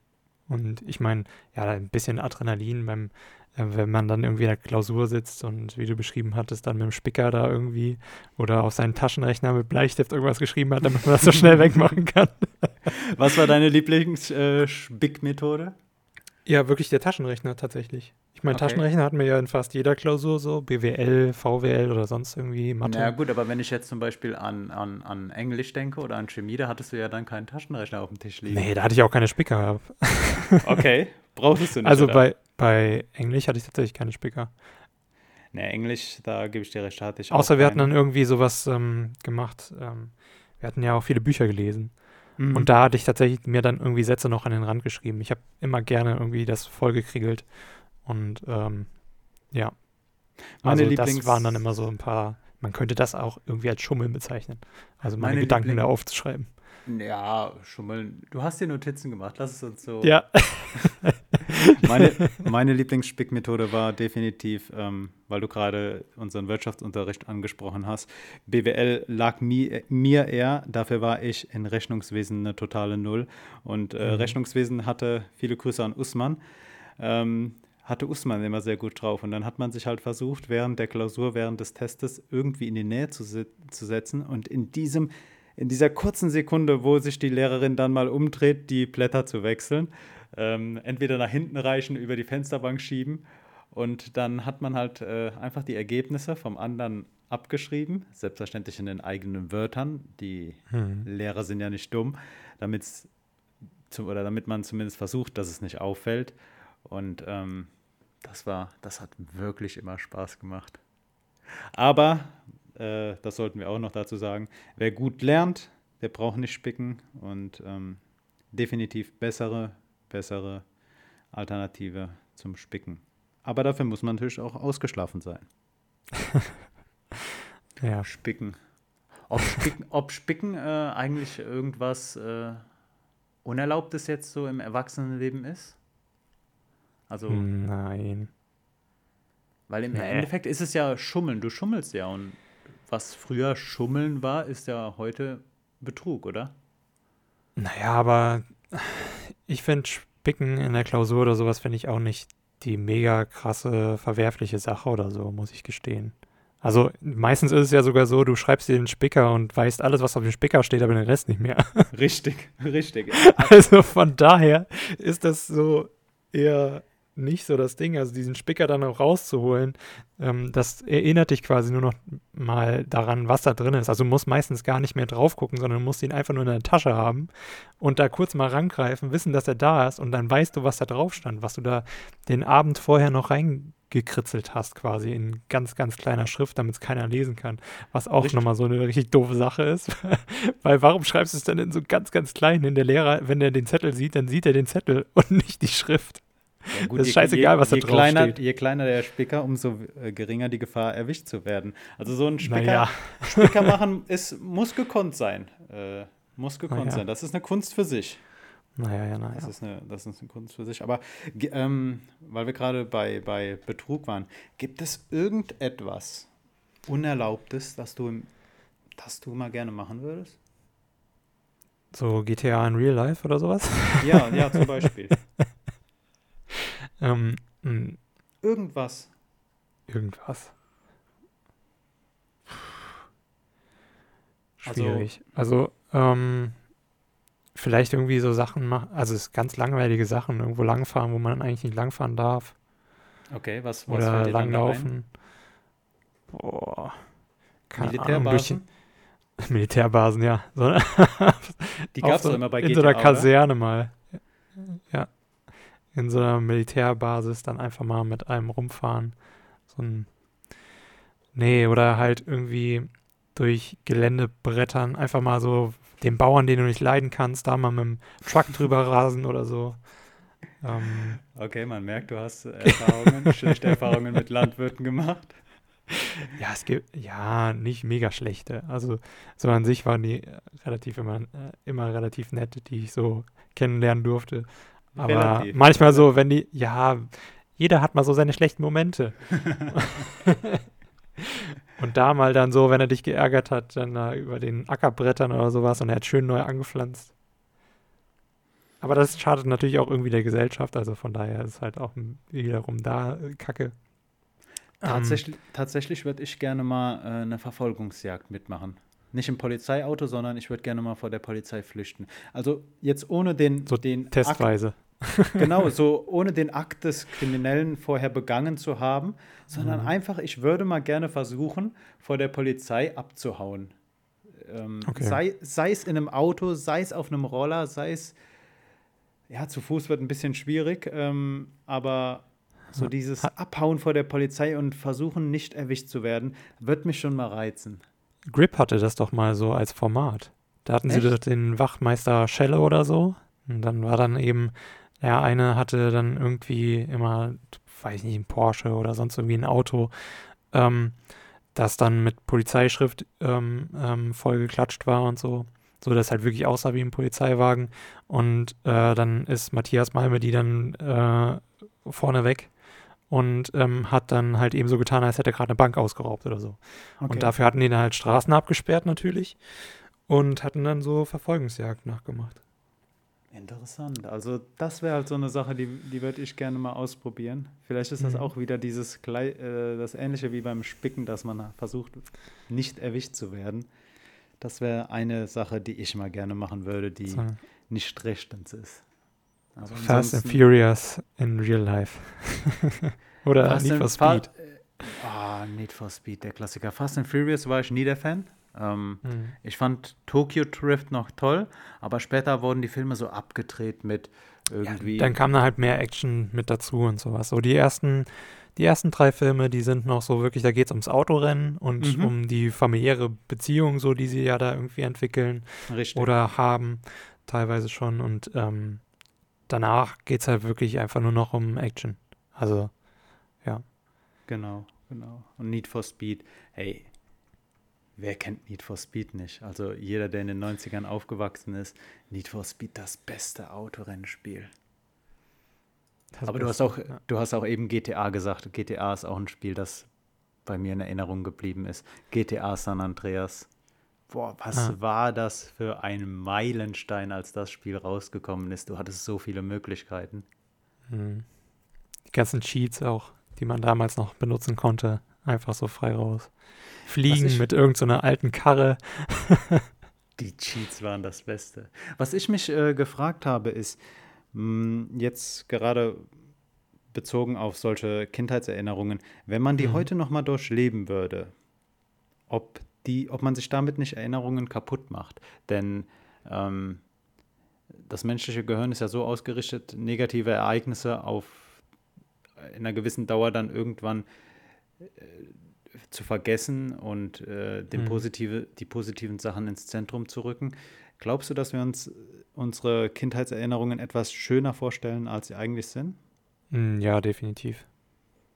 Speaker 1: Und ich meine, ja, ein bisschen Adrenalin beim, wenn man dann irgendwie in der Klausur sitzt und wie du beschrieben hattest, dann mit dem Spicker da irgendwie oder auf seinen Taschenrechner mit Bleistift irgendwas geschrieben hat, damit man das so schnell wegmachen kann.
Speaker 2: Was war deine Lieblings-Spick-Methode?
Speaker 1: Ja, wirklich der Taschenrechner tatsächlich. Ich meine,
Speaker 2: Okay.
Speaker 1: Taschenrechner hatten wir ja in fast jeder Klausur so, BWL, VWL oder sonst irgendwie Mathe.
Speaker 2: Na gut, aber wenn ich jetzt zum Beispiel an, an, an Englisch denke oder an Chemie, da hattest du ja dann keinen Taschenrechner auf dem Tisch liegen.
Speaker 1: Nee, da hatte ich auch keine Spicker.
Speaker 2: Okay, brauchst du nicht.
Speaker 1: Also
Speaker 2: oder?
Speaker 1: bei, bei Englisch hatte ich tatsächlich keine Spicker.
Speaker 2: Nee, Englisch, da gebe ich dir recht, hatte ich
Speaker 1: Außer wir hatten dann irgendwie sowas ähm, gemacht. Ähm, wir hatten ja auch viele Bücher gelesen.
Speaker 2: Mhm.
Speaker 1: Und da hatte ich tatsächlich mir dann irgendwie Sätze noch an den Rand geschrieben. Ich habe immer gerne irgendwie das vollgekriegelt. Und ähm, ja.
Speaker 2: Meine
Speaker 1: also das
Speaker 2: Lieblings-
Speaker 1: waren dann immer so ein paar, man könnte das auch irgendwie als Schummeln bezeichnen. Also meine,
Speaker 2: Meine
Speaker 1: Gedanken
Speaker 2: Liebling-
Speaker 1: da aufzuschreiben.
Speaker 2: Ja, schummeln. Du hast dir Notizen gemacht, lass es uns so.
Speaker 1: Ja.
Speaker 2: Meine, meine Lieblingsspickmethode war definitiv, ähm, weil du gerade unseren Wirtschaftsunterricht angesprochen hast. BWL lag mi, mir eher, dafür war ich in Rechnungswesen eine totale Null. Und äh,
Speaker 1: Mhm.
Speaker 2: Rechnungswesen hatte, viele Grüße an Usman, ähm, hatte Usman immer sehr gut drauf. Und dann hat man sich halt versucht, während der Klausur, während des Testes irgendwie in die Nähe zu, zu setzen. Und in diesem, in dieser kurzen Sekunde, wo sich die Lehrerin dann mal umdreht, die Blätter zu wechseln, ähm, entweder nach hinten reichen, über die Fensterbank schieben. Und dann hat man halt äh, einfach die Ergebnisse vom anderen abgeschrieben, selbstverständlich in den eigenen Wörtern. Die
Speaker 1: Hm.
Speaker 2: Lehrer sind ja nicht dumm, damit's zum, oder damit man zumindest versucht, dass es nicht auffällt. Und ähm, das war, das hat wirklich immer Spaß gemacht. Aber, äh, das sollten wir auch noch dazu sagen, wer gut lernt, der braucht nicht spicken und ähm, definitiv bessere, bessere Alternative zum Spicken. Aber dafür muss man natürlich auch ausgeschlafen sein.
Speaker 1: Ja.
Speaker 2: Spicken. Ob Spicken, ob Spicken äh, eigentlich irgendwas äh, Unerlaubtes jetzt so im Erwachsenenleben ist? Also,
Speaker 1: Nein.
Speaker 2: weil im
Speaker 1: Nee.
Speaker 2: Endeffekt ist es ja Schummeln. Du schummelst ja und was früher Schummeln war, ist ja heute Betrug, oder?
Speaker 1: Naja, aber ich finde Spicken in der Klausur oder sowas finde ich auch nicht die mega krasse verwerfliche Sache oder so, muss ich gestehen. Also meistens ist es ja sogar so, du schreibst dir den Spicker und weißt alles, was auf dem Spicker steht, aber den Rest nicht mehr.
Speaker 2: Richtig, richtig.
Speaker 1: Also von daher ist das so eher nicht so das Ding. Also diesen Spicker dann auch rauszuholen, ähm, das erinnert dich quasi nur noch mal daran, was da drin ist. Also du musst meistens gar nicht mehr drauf gucken, sondern du musst ihn einfach nur in der Tasche haben und da kurz mal rangreifen, wissen, dass er da ist und dann weißt du, was da drauf stand, was du da den Abend vorher noch reingekritzelt hast, quasi in ganz, ganz kleiner Schrift, damit es keiner lesen kann. Was auch nochmal so eine richtig doofe Sache ist. Weil warum schreibst du es denn in so ganz, ganz klein hin? Der Lehrer, wenn er den Zettel sieht, dann sieht er den Zettel und nicht die Schrift.
Speaker 2: Ja, gut,
Speaker 1: Das ist
Speaker 2: je-
Speaker 1: scheißegal,
Speaker 2: je,
Speaker 1: was da drauf
Speaker 2: kleiner,
Speaker 1: steht.
Speaker 2: Je kleiner der Spicker, umso äh, geringer die Gefahr, erwischt zu werden. Also so ein Spicker,
Speaker 1: Naja,
Speaker 2: Spicker machen ist, muss gekonnt sein. Äh, muss gekonnt
Speaker 1: ja.
Speaker 2: sein. Das ist eine Kunst für sich.
Speaker 1: naja, ja,
Speaker 2: Das,
Speaker 1: naja.
Speaker 2: ist eine, das ist eine Kunst für sich. Aber ähm, weil wir gerade bei, bei Betrug waren, gibt es irgendetwas Unerlaubtes, das du, das du mal gerne machen würdest?
Speaker 1: So GTA in Real Life oder sowas.
Speaker 2: Ja, ja, zum Beispiel.
Speaker 1: Ähm,
Speaker 2: Irgendwas.
Speaker 1: irgendwas.
Speaker 2: Also-
Speaker 1: Schwierig. Also, ähm, vielleicht irgendwie so Sachen machen, also es ist ganz langweilige Sachen, irgendwo langfahren, wo man eigentlich nicht langfahren darf.
Speaker 2: Okay, was, was
Speaker 1: Oder langlaufen. Boah. Keine Ahnung,
Speaker 2: Militärbasen?
Speaker 1: die- Militärbasen, ja. So,
Speaker 2: Die gab es immer bei
Speaker 1: In
Speaker 2: GTA,
Speaker 1: so einer
Speaker 2: oder?
Speaker 1: Kaserne mal. Ja. In so einer Militärbasis dann einfach mal mit einem rumfahren. So ein. Nee, oder halt irgendwie durch Gelände brettern. Einfach mal so den Bauern, den du nicht leiden kannst, da mal mit dem Truck drüber rasen oder so. Ähm,
Speaker 2: Okay, man merkt, du hast äh, Erfahrungen, schlechte Erfahrungen mit Landwirten gemacht.
Speaker 1: Ja, es gibt, ja, nicht mega schlechte. Also, so an sich waren die relativ immer, äh, immer relativ nett, die ich so kennenlernen durfte. Aber
Speaker 2: Relativ.
Speaker 1: manchmal so, wenn die, ja, jeder hat mal so seine schlechten Momente. und da mal dann so, wenn er dich geärgert hat, dann da über den Ackerbrettern oder sowas und er hat schön neu angepflanzt. Aber das schadet natürlich auch irgendwie der Gesellschaft, also von daher ist halt auch wiederum da äh, Kacke. Ähm,
Speaker 2: Tatsächlich, tatsächlich würde ich gerne mal äh, eine Verfolgungsjagd mitmachen. Nicht im Polizeiauto, sondern ich würde gerne mal vor der Polizei flüchten. Also jetzt ohne den,
Speaker 1: So
Speaker 2: den
Speaker 1: Testweise.
Speaker 2: Genau, so ohne den Akt des Kriminellen vorher begangen zu haben, sondern
Speaker 1: Mhm.
Speaker 2: einfach, ich würde mal gerne versuchen, vor der Polizei abzuhauen. Ähm,
Speaker 1: Okay.
Speaker 2: sei, sei es in einem Auto, sei es auf einem Roller, sei es, ja, zu Fuß wird ein bisschen schwierig, ähm, aber so dieses
Speaker 1: Ha-
Speaker 2: Abhauen vor der Polizei und versuchen, nicht erwischt zu werden, wird mich schon mal reizen.
Speaker 1: Grip hatte das doch mal so als Format. Da hatten sie
Speaker 2: Echt?
Speaker 1: doch den Wachmeister Schelle oder so. Und dann war dann eben, der eine hatte dann irgendwie immer, weiß nicht, ein Porsche oder sonst irgendwie ein Auto, ähm, das dann mit Polizeischrift ähm, ähm, vollgeklatscht war und so. So, dass halt wirklich aussah wie ein Polizeiwagen. Und äh, dann ist Matthias Malme die dann äh, vorne weg und ähm, hat dann halt eben so getan, als hätte er gerade eine Bank ausgeraubt oder so. Und dafür hatten die dann halt Straßen abgesperrt natürlich und hatten dann so Verfolgungsjagd nachgemacht.
Speaker 2: Interessant. Also das wäre halt so eine Sache, die, die würde ich gerne mal ausprobieren. Vielleicht ist das
Speaker 1: Mhm.
Speaker 2: auch wieder dieses äh, das Ähnliche wie beim Spicken, dass man versucht, nicht erwischt zu werden. Das wäre eine Sache, die ich mal gerne machen würde, die
Speaker 1: So,
Speaker 2: nicht rechtens ist. Aber
Speaker 1: Fast and Furious in real life. oder
Speaker 2: Fast
Speaker 1: Need for Speed.
Speaker 2: Ah, Need for Speed, der Klassiker. Fast and Furious war ich nie der Fan. Ähm,
Speaker 1: Mhm.
Speaker 2: Ich fand Tokyo Drift noch toll, aber später wurden die Filme so abgedreht mit irgendwie.
Speaker 1: Dann kam da halt mehr Action mit dazu und sowas. So die ersten, die ersten drei Filme, die sind noch so wirklich, da geht es ums Autorennen und
Speaker 2: Mhm.
Speaker 1: um die familiäre Beziehung, so die sie ja da irgendwie entwickeln
Speaker 2: richtig.
Speaker 1: oder haben, teilweise schon. Und ähm, danach geht es halt wirklich einfach nur noch um Action. Also,
Speaker 2: Genau, genau. Und Need for Speed, hey, wer kennt Need for Speed nicht? Also jeder, der in den 90ern aufgewachsen ist, Need for Speed, das beste Autorennspiel.
Speaker 1: das
Speaker 2: Aber du hast auch,
Speaker 1: Ja.
Speaker 2: du hast auch eben GTA gesagt. GTA ist auch ein Spiel, das bei mir in Erinnerung geblieben ist. GTA San Andreas. Boah, was
Speaker 1: Ah.
Speaker 2: war das für ein Meilenstein, als das Spiel rausgekommen ist? Du hattest so viele Möglichkeiten.
Speaker 1: Mhm. Die ganzen Cheats auch, die man damals noch benutzen konnte, einfach so frei raus. Fliegen
Speaker 2: ich-
Speaker 1: mit irgendeiner alten Karre.
Speaker 2: Die Cheats waren das Beste. Was ich mich äh, gefragt habe, ist, mh, jetzt gerade bezogen auf solche Kindheitserinnerungen, wenn man die
Speaker 1: Mhm.
Speaker 2: heute noch mal durchleben würde, ob, die, ob man sich damit nicht Erinnerungen kaputt macht. Denn ähm, das menschliche Gehirn ist ja so ausgerichtet, negative Ereignisse auf in einer gewissen Dauer dann irgendwann äh, zu vergessen und äh, den
Speaker 1: Mhm.
Speaker 2: positive, die positiven Sachen ins Zentrum zu rücken. Glaubst du, dass wir uns unsere Kindheitserinnerungen etwas schöner vorstellen, als sie eigentlich sind?
Speaker 1: Mm, Ja, definitiv.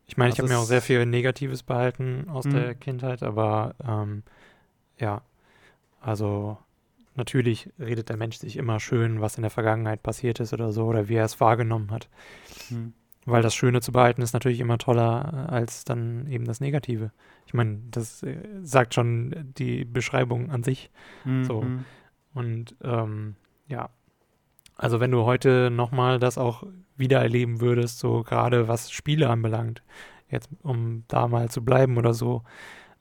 Speaker 1: Ich meine, ich
Speaker 2: Also
Speaker 1: habe mir auch sehr viel Negatives behalten aus
Speaker 2: Mhm.
Speaker 1: der Kindheit, aber ähm, ja, also natürlich redet der Mensch sich immer schön, was in der Vergangenheit passiert ist oder so, oder wie er es wahrgenommen hat. Weil das Schöne zu behalten ist natürlich immer toller äh, als dann eben das Negative. Ich meine, das äh, sagt schon die Beschreibung an sich. So.
Speaker 2: Mhm.
Speaker 1: Und ähm, ja, also wenn du heute nochmal das auch wieder erleben würdest, so gerade was Spiele anbelangt, jetzt um da mal zu bleiben oder so,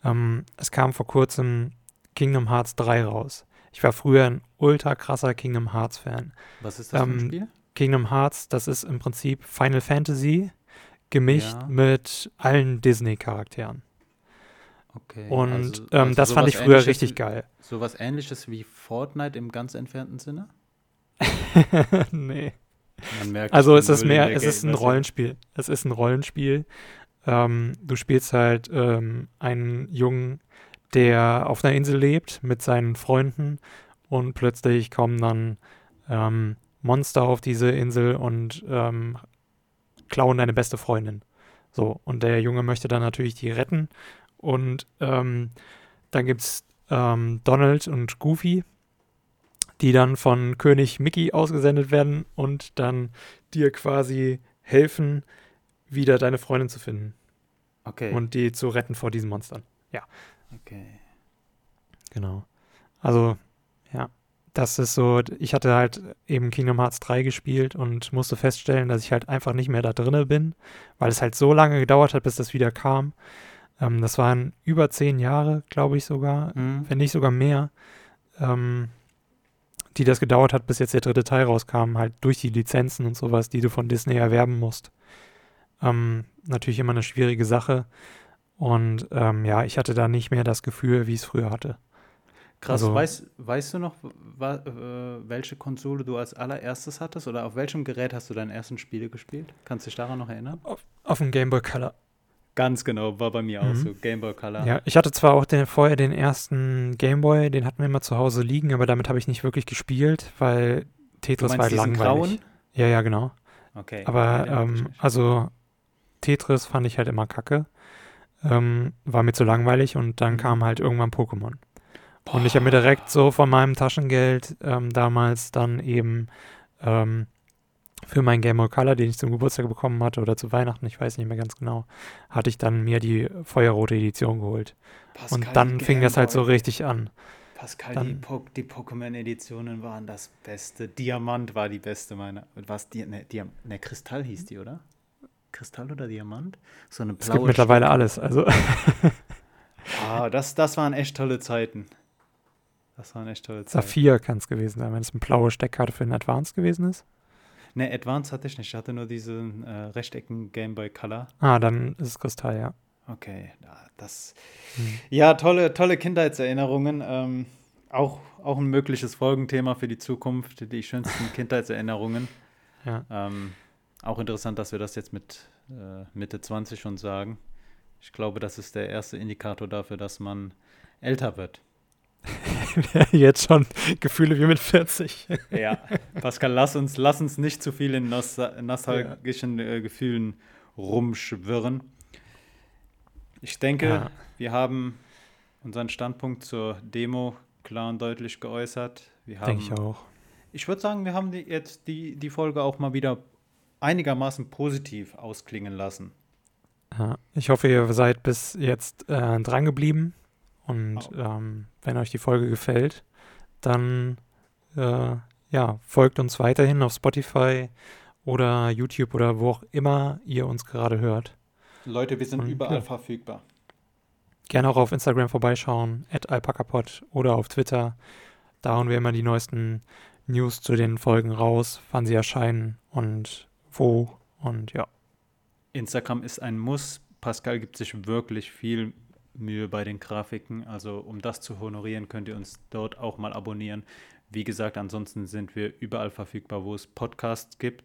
Speaker 1: ähm, es kam vor kurzem Kingdom Hearts 3 raus. Ich war früher ein ultra krasser Kingdom Hearts Fan.
Speaker 2: Was ist das für ein
Speaker 1: Ähm,
Speaker 2: Spiel?
Speaker 1: Kingdom Hearts, das ist im Prinzip Final Fantasy gemischt
Speaker 2: Ja.
Speaker 1: mit allen Disney-Charakteren.
Speaker 2: Okay.
Speaker 1: Und
Speaker 2: also-
Speaker 1: ähm,
Speaker 2: also
Speaker 1: das fand ich früher richtig geil.
Speaker 2: Sowas ähnliches wie Fortnite im ganz entfernten Sinne?
Speaker 1: nee.
Speaker 2: Man merkt,
Speaker 1: Also es ist mehr, es ist ein. Rollenspiel. Es ist ein Rollenspiel. Ähm, du spielst halt ähm, einen Jungen, der auf einer Insel lebt mit seinen Freunden und plötzlich kommen dann ähm, Monster auf diese Insel und ähm, klauen deine beste Freundin. So, und der Junge möchte dann natürlich die retten Und ähm, dann gibt es ähm, Donald und Goofy, die dann von König Mickey ausgesendet werden und dann dir quasi helfen, wieder deine Freundin zu finden.
Speaker 2: Okay.
Speaker 1: Und die zu retten vor diesen Monstern. Ja.
Speaker 2: okay.
Speaker 1: Genau. Also, das ist so, ich hatte halt eben Kingdom Hearts 3 gespielt und musste feststellen, dass ich halt einfach nicht mehr da drinne bin, weil es halt so lange gedauert hat, bis das wieder kam. Ähm, das waren über zehn Jahre, glaube ich sogar,
Speaker 2: Mhm.
Speaker 1: wenn nicht sogar mehr, ähm, die das gedauert hat, bis jetzt der dritte Teil rauskam, halt durch die Lizenzen und sowas, die du von Disney erwerben musst. Ähm, natürlich immer eine schwierige Sache. Und ähm, ja, ich hatte da nicht mehr das Gefühl, wie ich es früher hatte.
Speaker 2: Krass,
Speaker 1: Also-
Speaker 2: weißt, weißt du noch, äh, welche Konsole du als allererstes hattest oder auf welchem Gerät hast du deine ersten Spiele gespielt? Kannst du dich daran noch erinnern?
Speaker 1: Auf dem Game Boy Color.
Speaker 2: Ganz genau, war bei mir auch
Speaker 1: Mhm.
Speaker 2: so. Game Boy Color.
Speaker 1: Ja, ich hatte zwar auch den, vorher den ersten Game Boy, den hatten wir immer zu Hause liegen, aber damit habe ich nicht wirklich gespielt, weil Tetris war halt langweilig.
Speaker 2: grauen?
Speaker 1: Ja, ja, genau.
Speaker 2: Okay.
Speaker 1: Aber ähm, also Tetris fand ich halt immer kacke. Ähm, war mir zu langweilig und dann
Speaker 2: Mhm.
Speaker 1: kam halt irgendwann Pokémon. Und ich habe mir direkt so von meinem Taschengeld ähm, damals dann eben ähm, für meinen Game Boy Color, den ich zum Geburtstag bekommen hatte oder zu Weihnachten, ich weiß nicht mehr ganz genau, hatte ich dann mir die feuerrote Edition geholt.
Speaker 2: Pascal,
Speaker 1: Und dann fing das halt so richtig an.
Speaker 2: Pascal,
Speaker 1: dann-
Speaker 2: die, po die Pokémon-Editionen waren das Beste. Diamant war die beste meiner. Was? Die, ne, Diam ne, Kristall hieß die, oder? Kristall oder Diamant? So eine
Speaker 1: Es
Speaker 2: blaue
Speaker 1: gibt mittlerweile alles. Also
Speaker 2: Ah, das, das waren echt tolle Zeiten. Das waren echt tolle Zeiten.
Speaker 1: Saphir kann es gewesen sein, wenn es eine blaue Steckkarte für den Advance gewesen ist.
Speaker 2: Ne, Advance hatte ich nicht. Ich hatte nur diesen äh, rechtecken Game Boy Color.
Speaker 1: Ah, dann ist es Kristall, ja.
Speaker 2: Okay, ja, das.
Speaker 1: Hm.
Speaker 2: Ja, tolle, tolle Kindheitserinnerungen. Ähm, auch, auch ein mögliches Folgenthema für die Zukunft, die schönsten Kindheitserinnerungen.
Speaker 1: Ja.
Speaker 2: Ähm, auch interessant, dass wir das jetzt mit äh, Mitte 20 schon sagen. Ich glaube, das ist der erste Indikator dafür, dass man älter wird.
Speaker 1: Jetzt schon Gefühle wie mit 40.
Speaker 2: Ja, Pascal, lass uns, lass uns nicht zu viel in nostal nostalgischen äh, Gefühlen rumschwirren. Ich denke,
Speaker 1: Ja.
Speaker 2: wir haben unseren Standpunkt zur Demo klar und deutlich geäußert. Wir haben,
Speaker 1: Denke ich auch.
Speaker 2: Ich würde sagen, wir haben die, jetzt die, die Folge auch mal wieder einigermaßen positiv ausklingen lassen.
Speaker 1: Ja. Ich hoffe, ihr seid bis jetzt äh, dran geblieben. Und
Speaker 2: Au.
Speaker 1: ähm, wenn euch die Folge gefällt, dann äh, ja, folgt uns weiterhin auf Spotify oder YouTube oder wo auch immer ihr uns gerade hört.
Speaker 2: Leute, wir sind
Speaker 1: Und
Speaker 2: überall
Speaker 1: ja.
Speaker 2: verfügbar.
Speaker 1: Gerne auch auf Instagram vorbeischauen, at alpacapod oder auf Twitter. Da hauen wir immer die neuesten News zu den Folgen raus, wann sie erscheinen und wo. Und ja,
Speaker 2: Instagram ist ein Muss. Pascal gibt sich wirklich viel Mühe bei den Grafiken. Also um das zu honorieren, könnt ihr uns dort auch mal abonnieren. Wie gesagt, ansonsten sind wir überall verfügbar, wo es Podcasts gibt.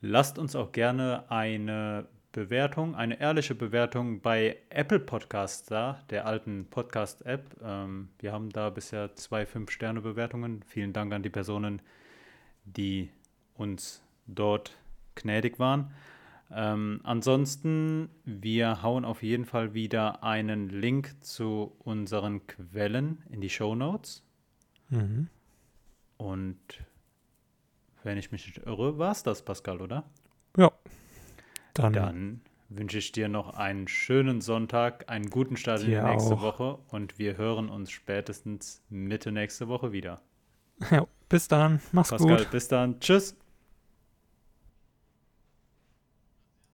Speaker 2: Lasst uns auch gerne eine Bewertung, eine ehrliche Bewertung bei Apple Podcasts da, der alten Podcast-App. Ähm, wir haben da bisher zwei Fünf-Sterne-Bewertungen. Vielen Dank an die Personen, die uns dort gnädig waren. Ähm, ansonsten, wir hauen auf jeden Fall wieder einen Link zu unseren Quellen in die Show Notes.
Speaker 1: mhm.
Speaker 2: Und wenn ich mich nicht irre, war es das, Pascal, oder?
Speaker 1: dann,
Speaker 2: Dann wünsche ich dir noch einen schönen Sonntag, einen guten Start in die nächste
Speaker 1: auch.
Speaker 2: Woche und wir hören uns spätestens Mitte nächste Woche wieder.
Speaker 1: ja, bis dann. Mach's
Speaker 2: Pascal,
Speaker 1: gut.
Speaker 2: bis dann. Tschüss.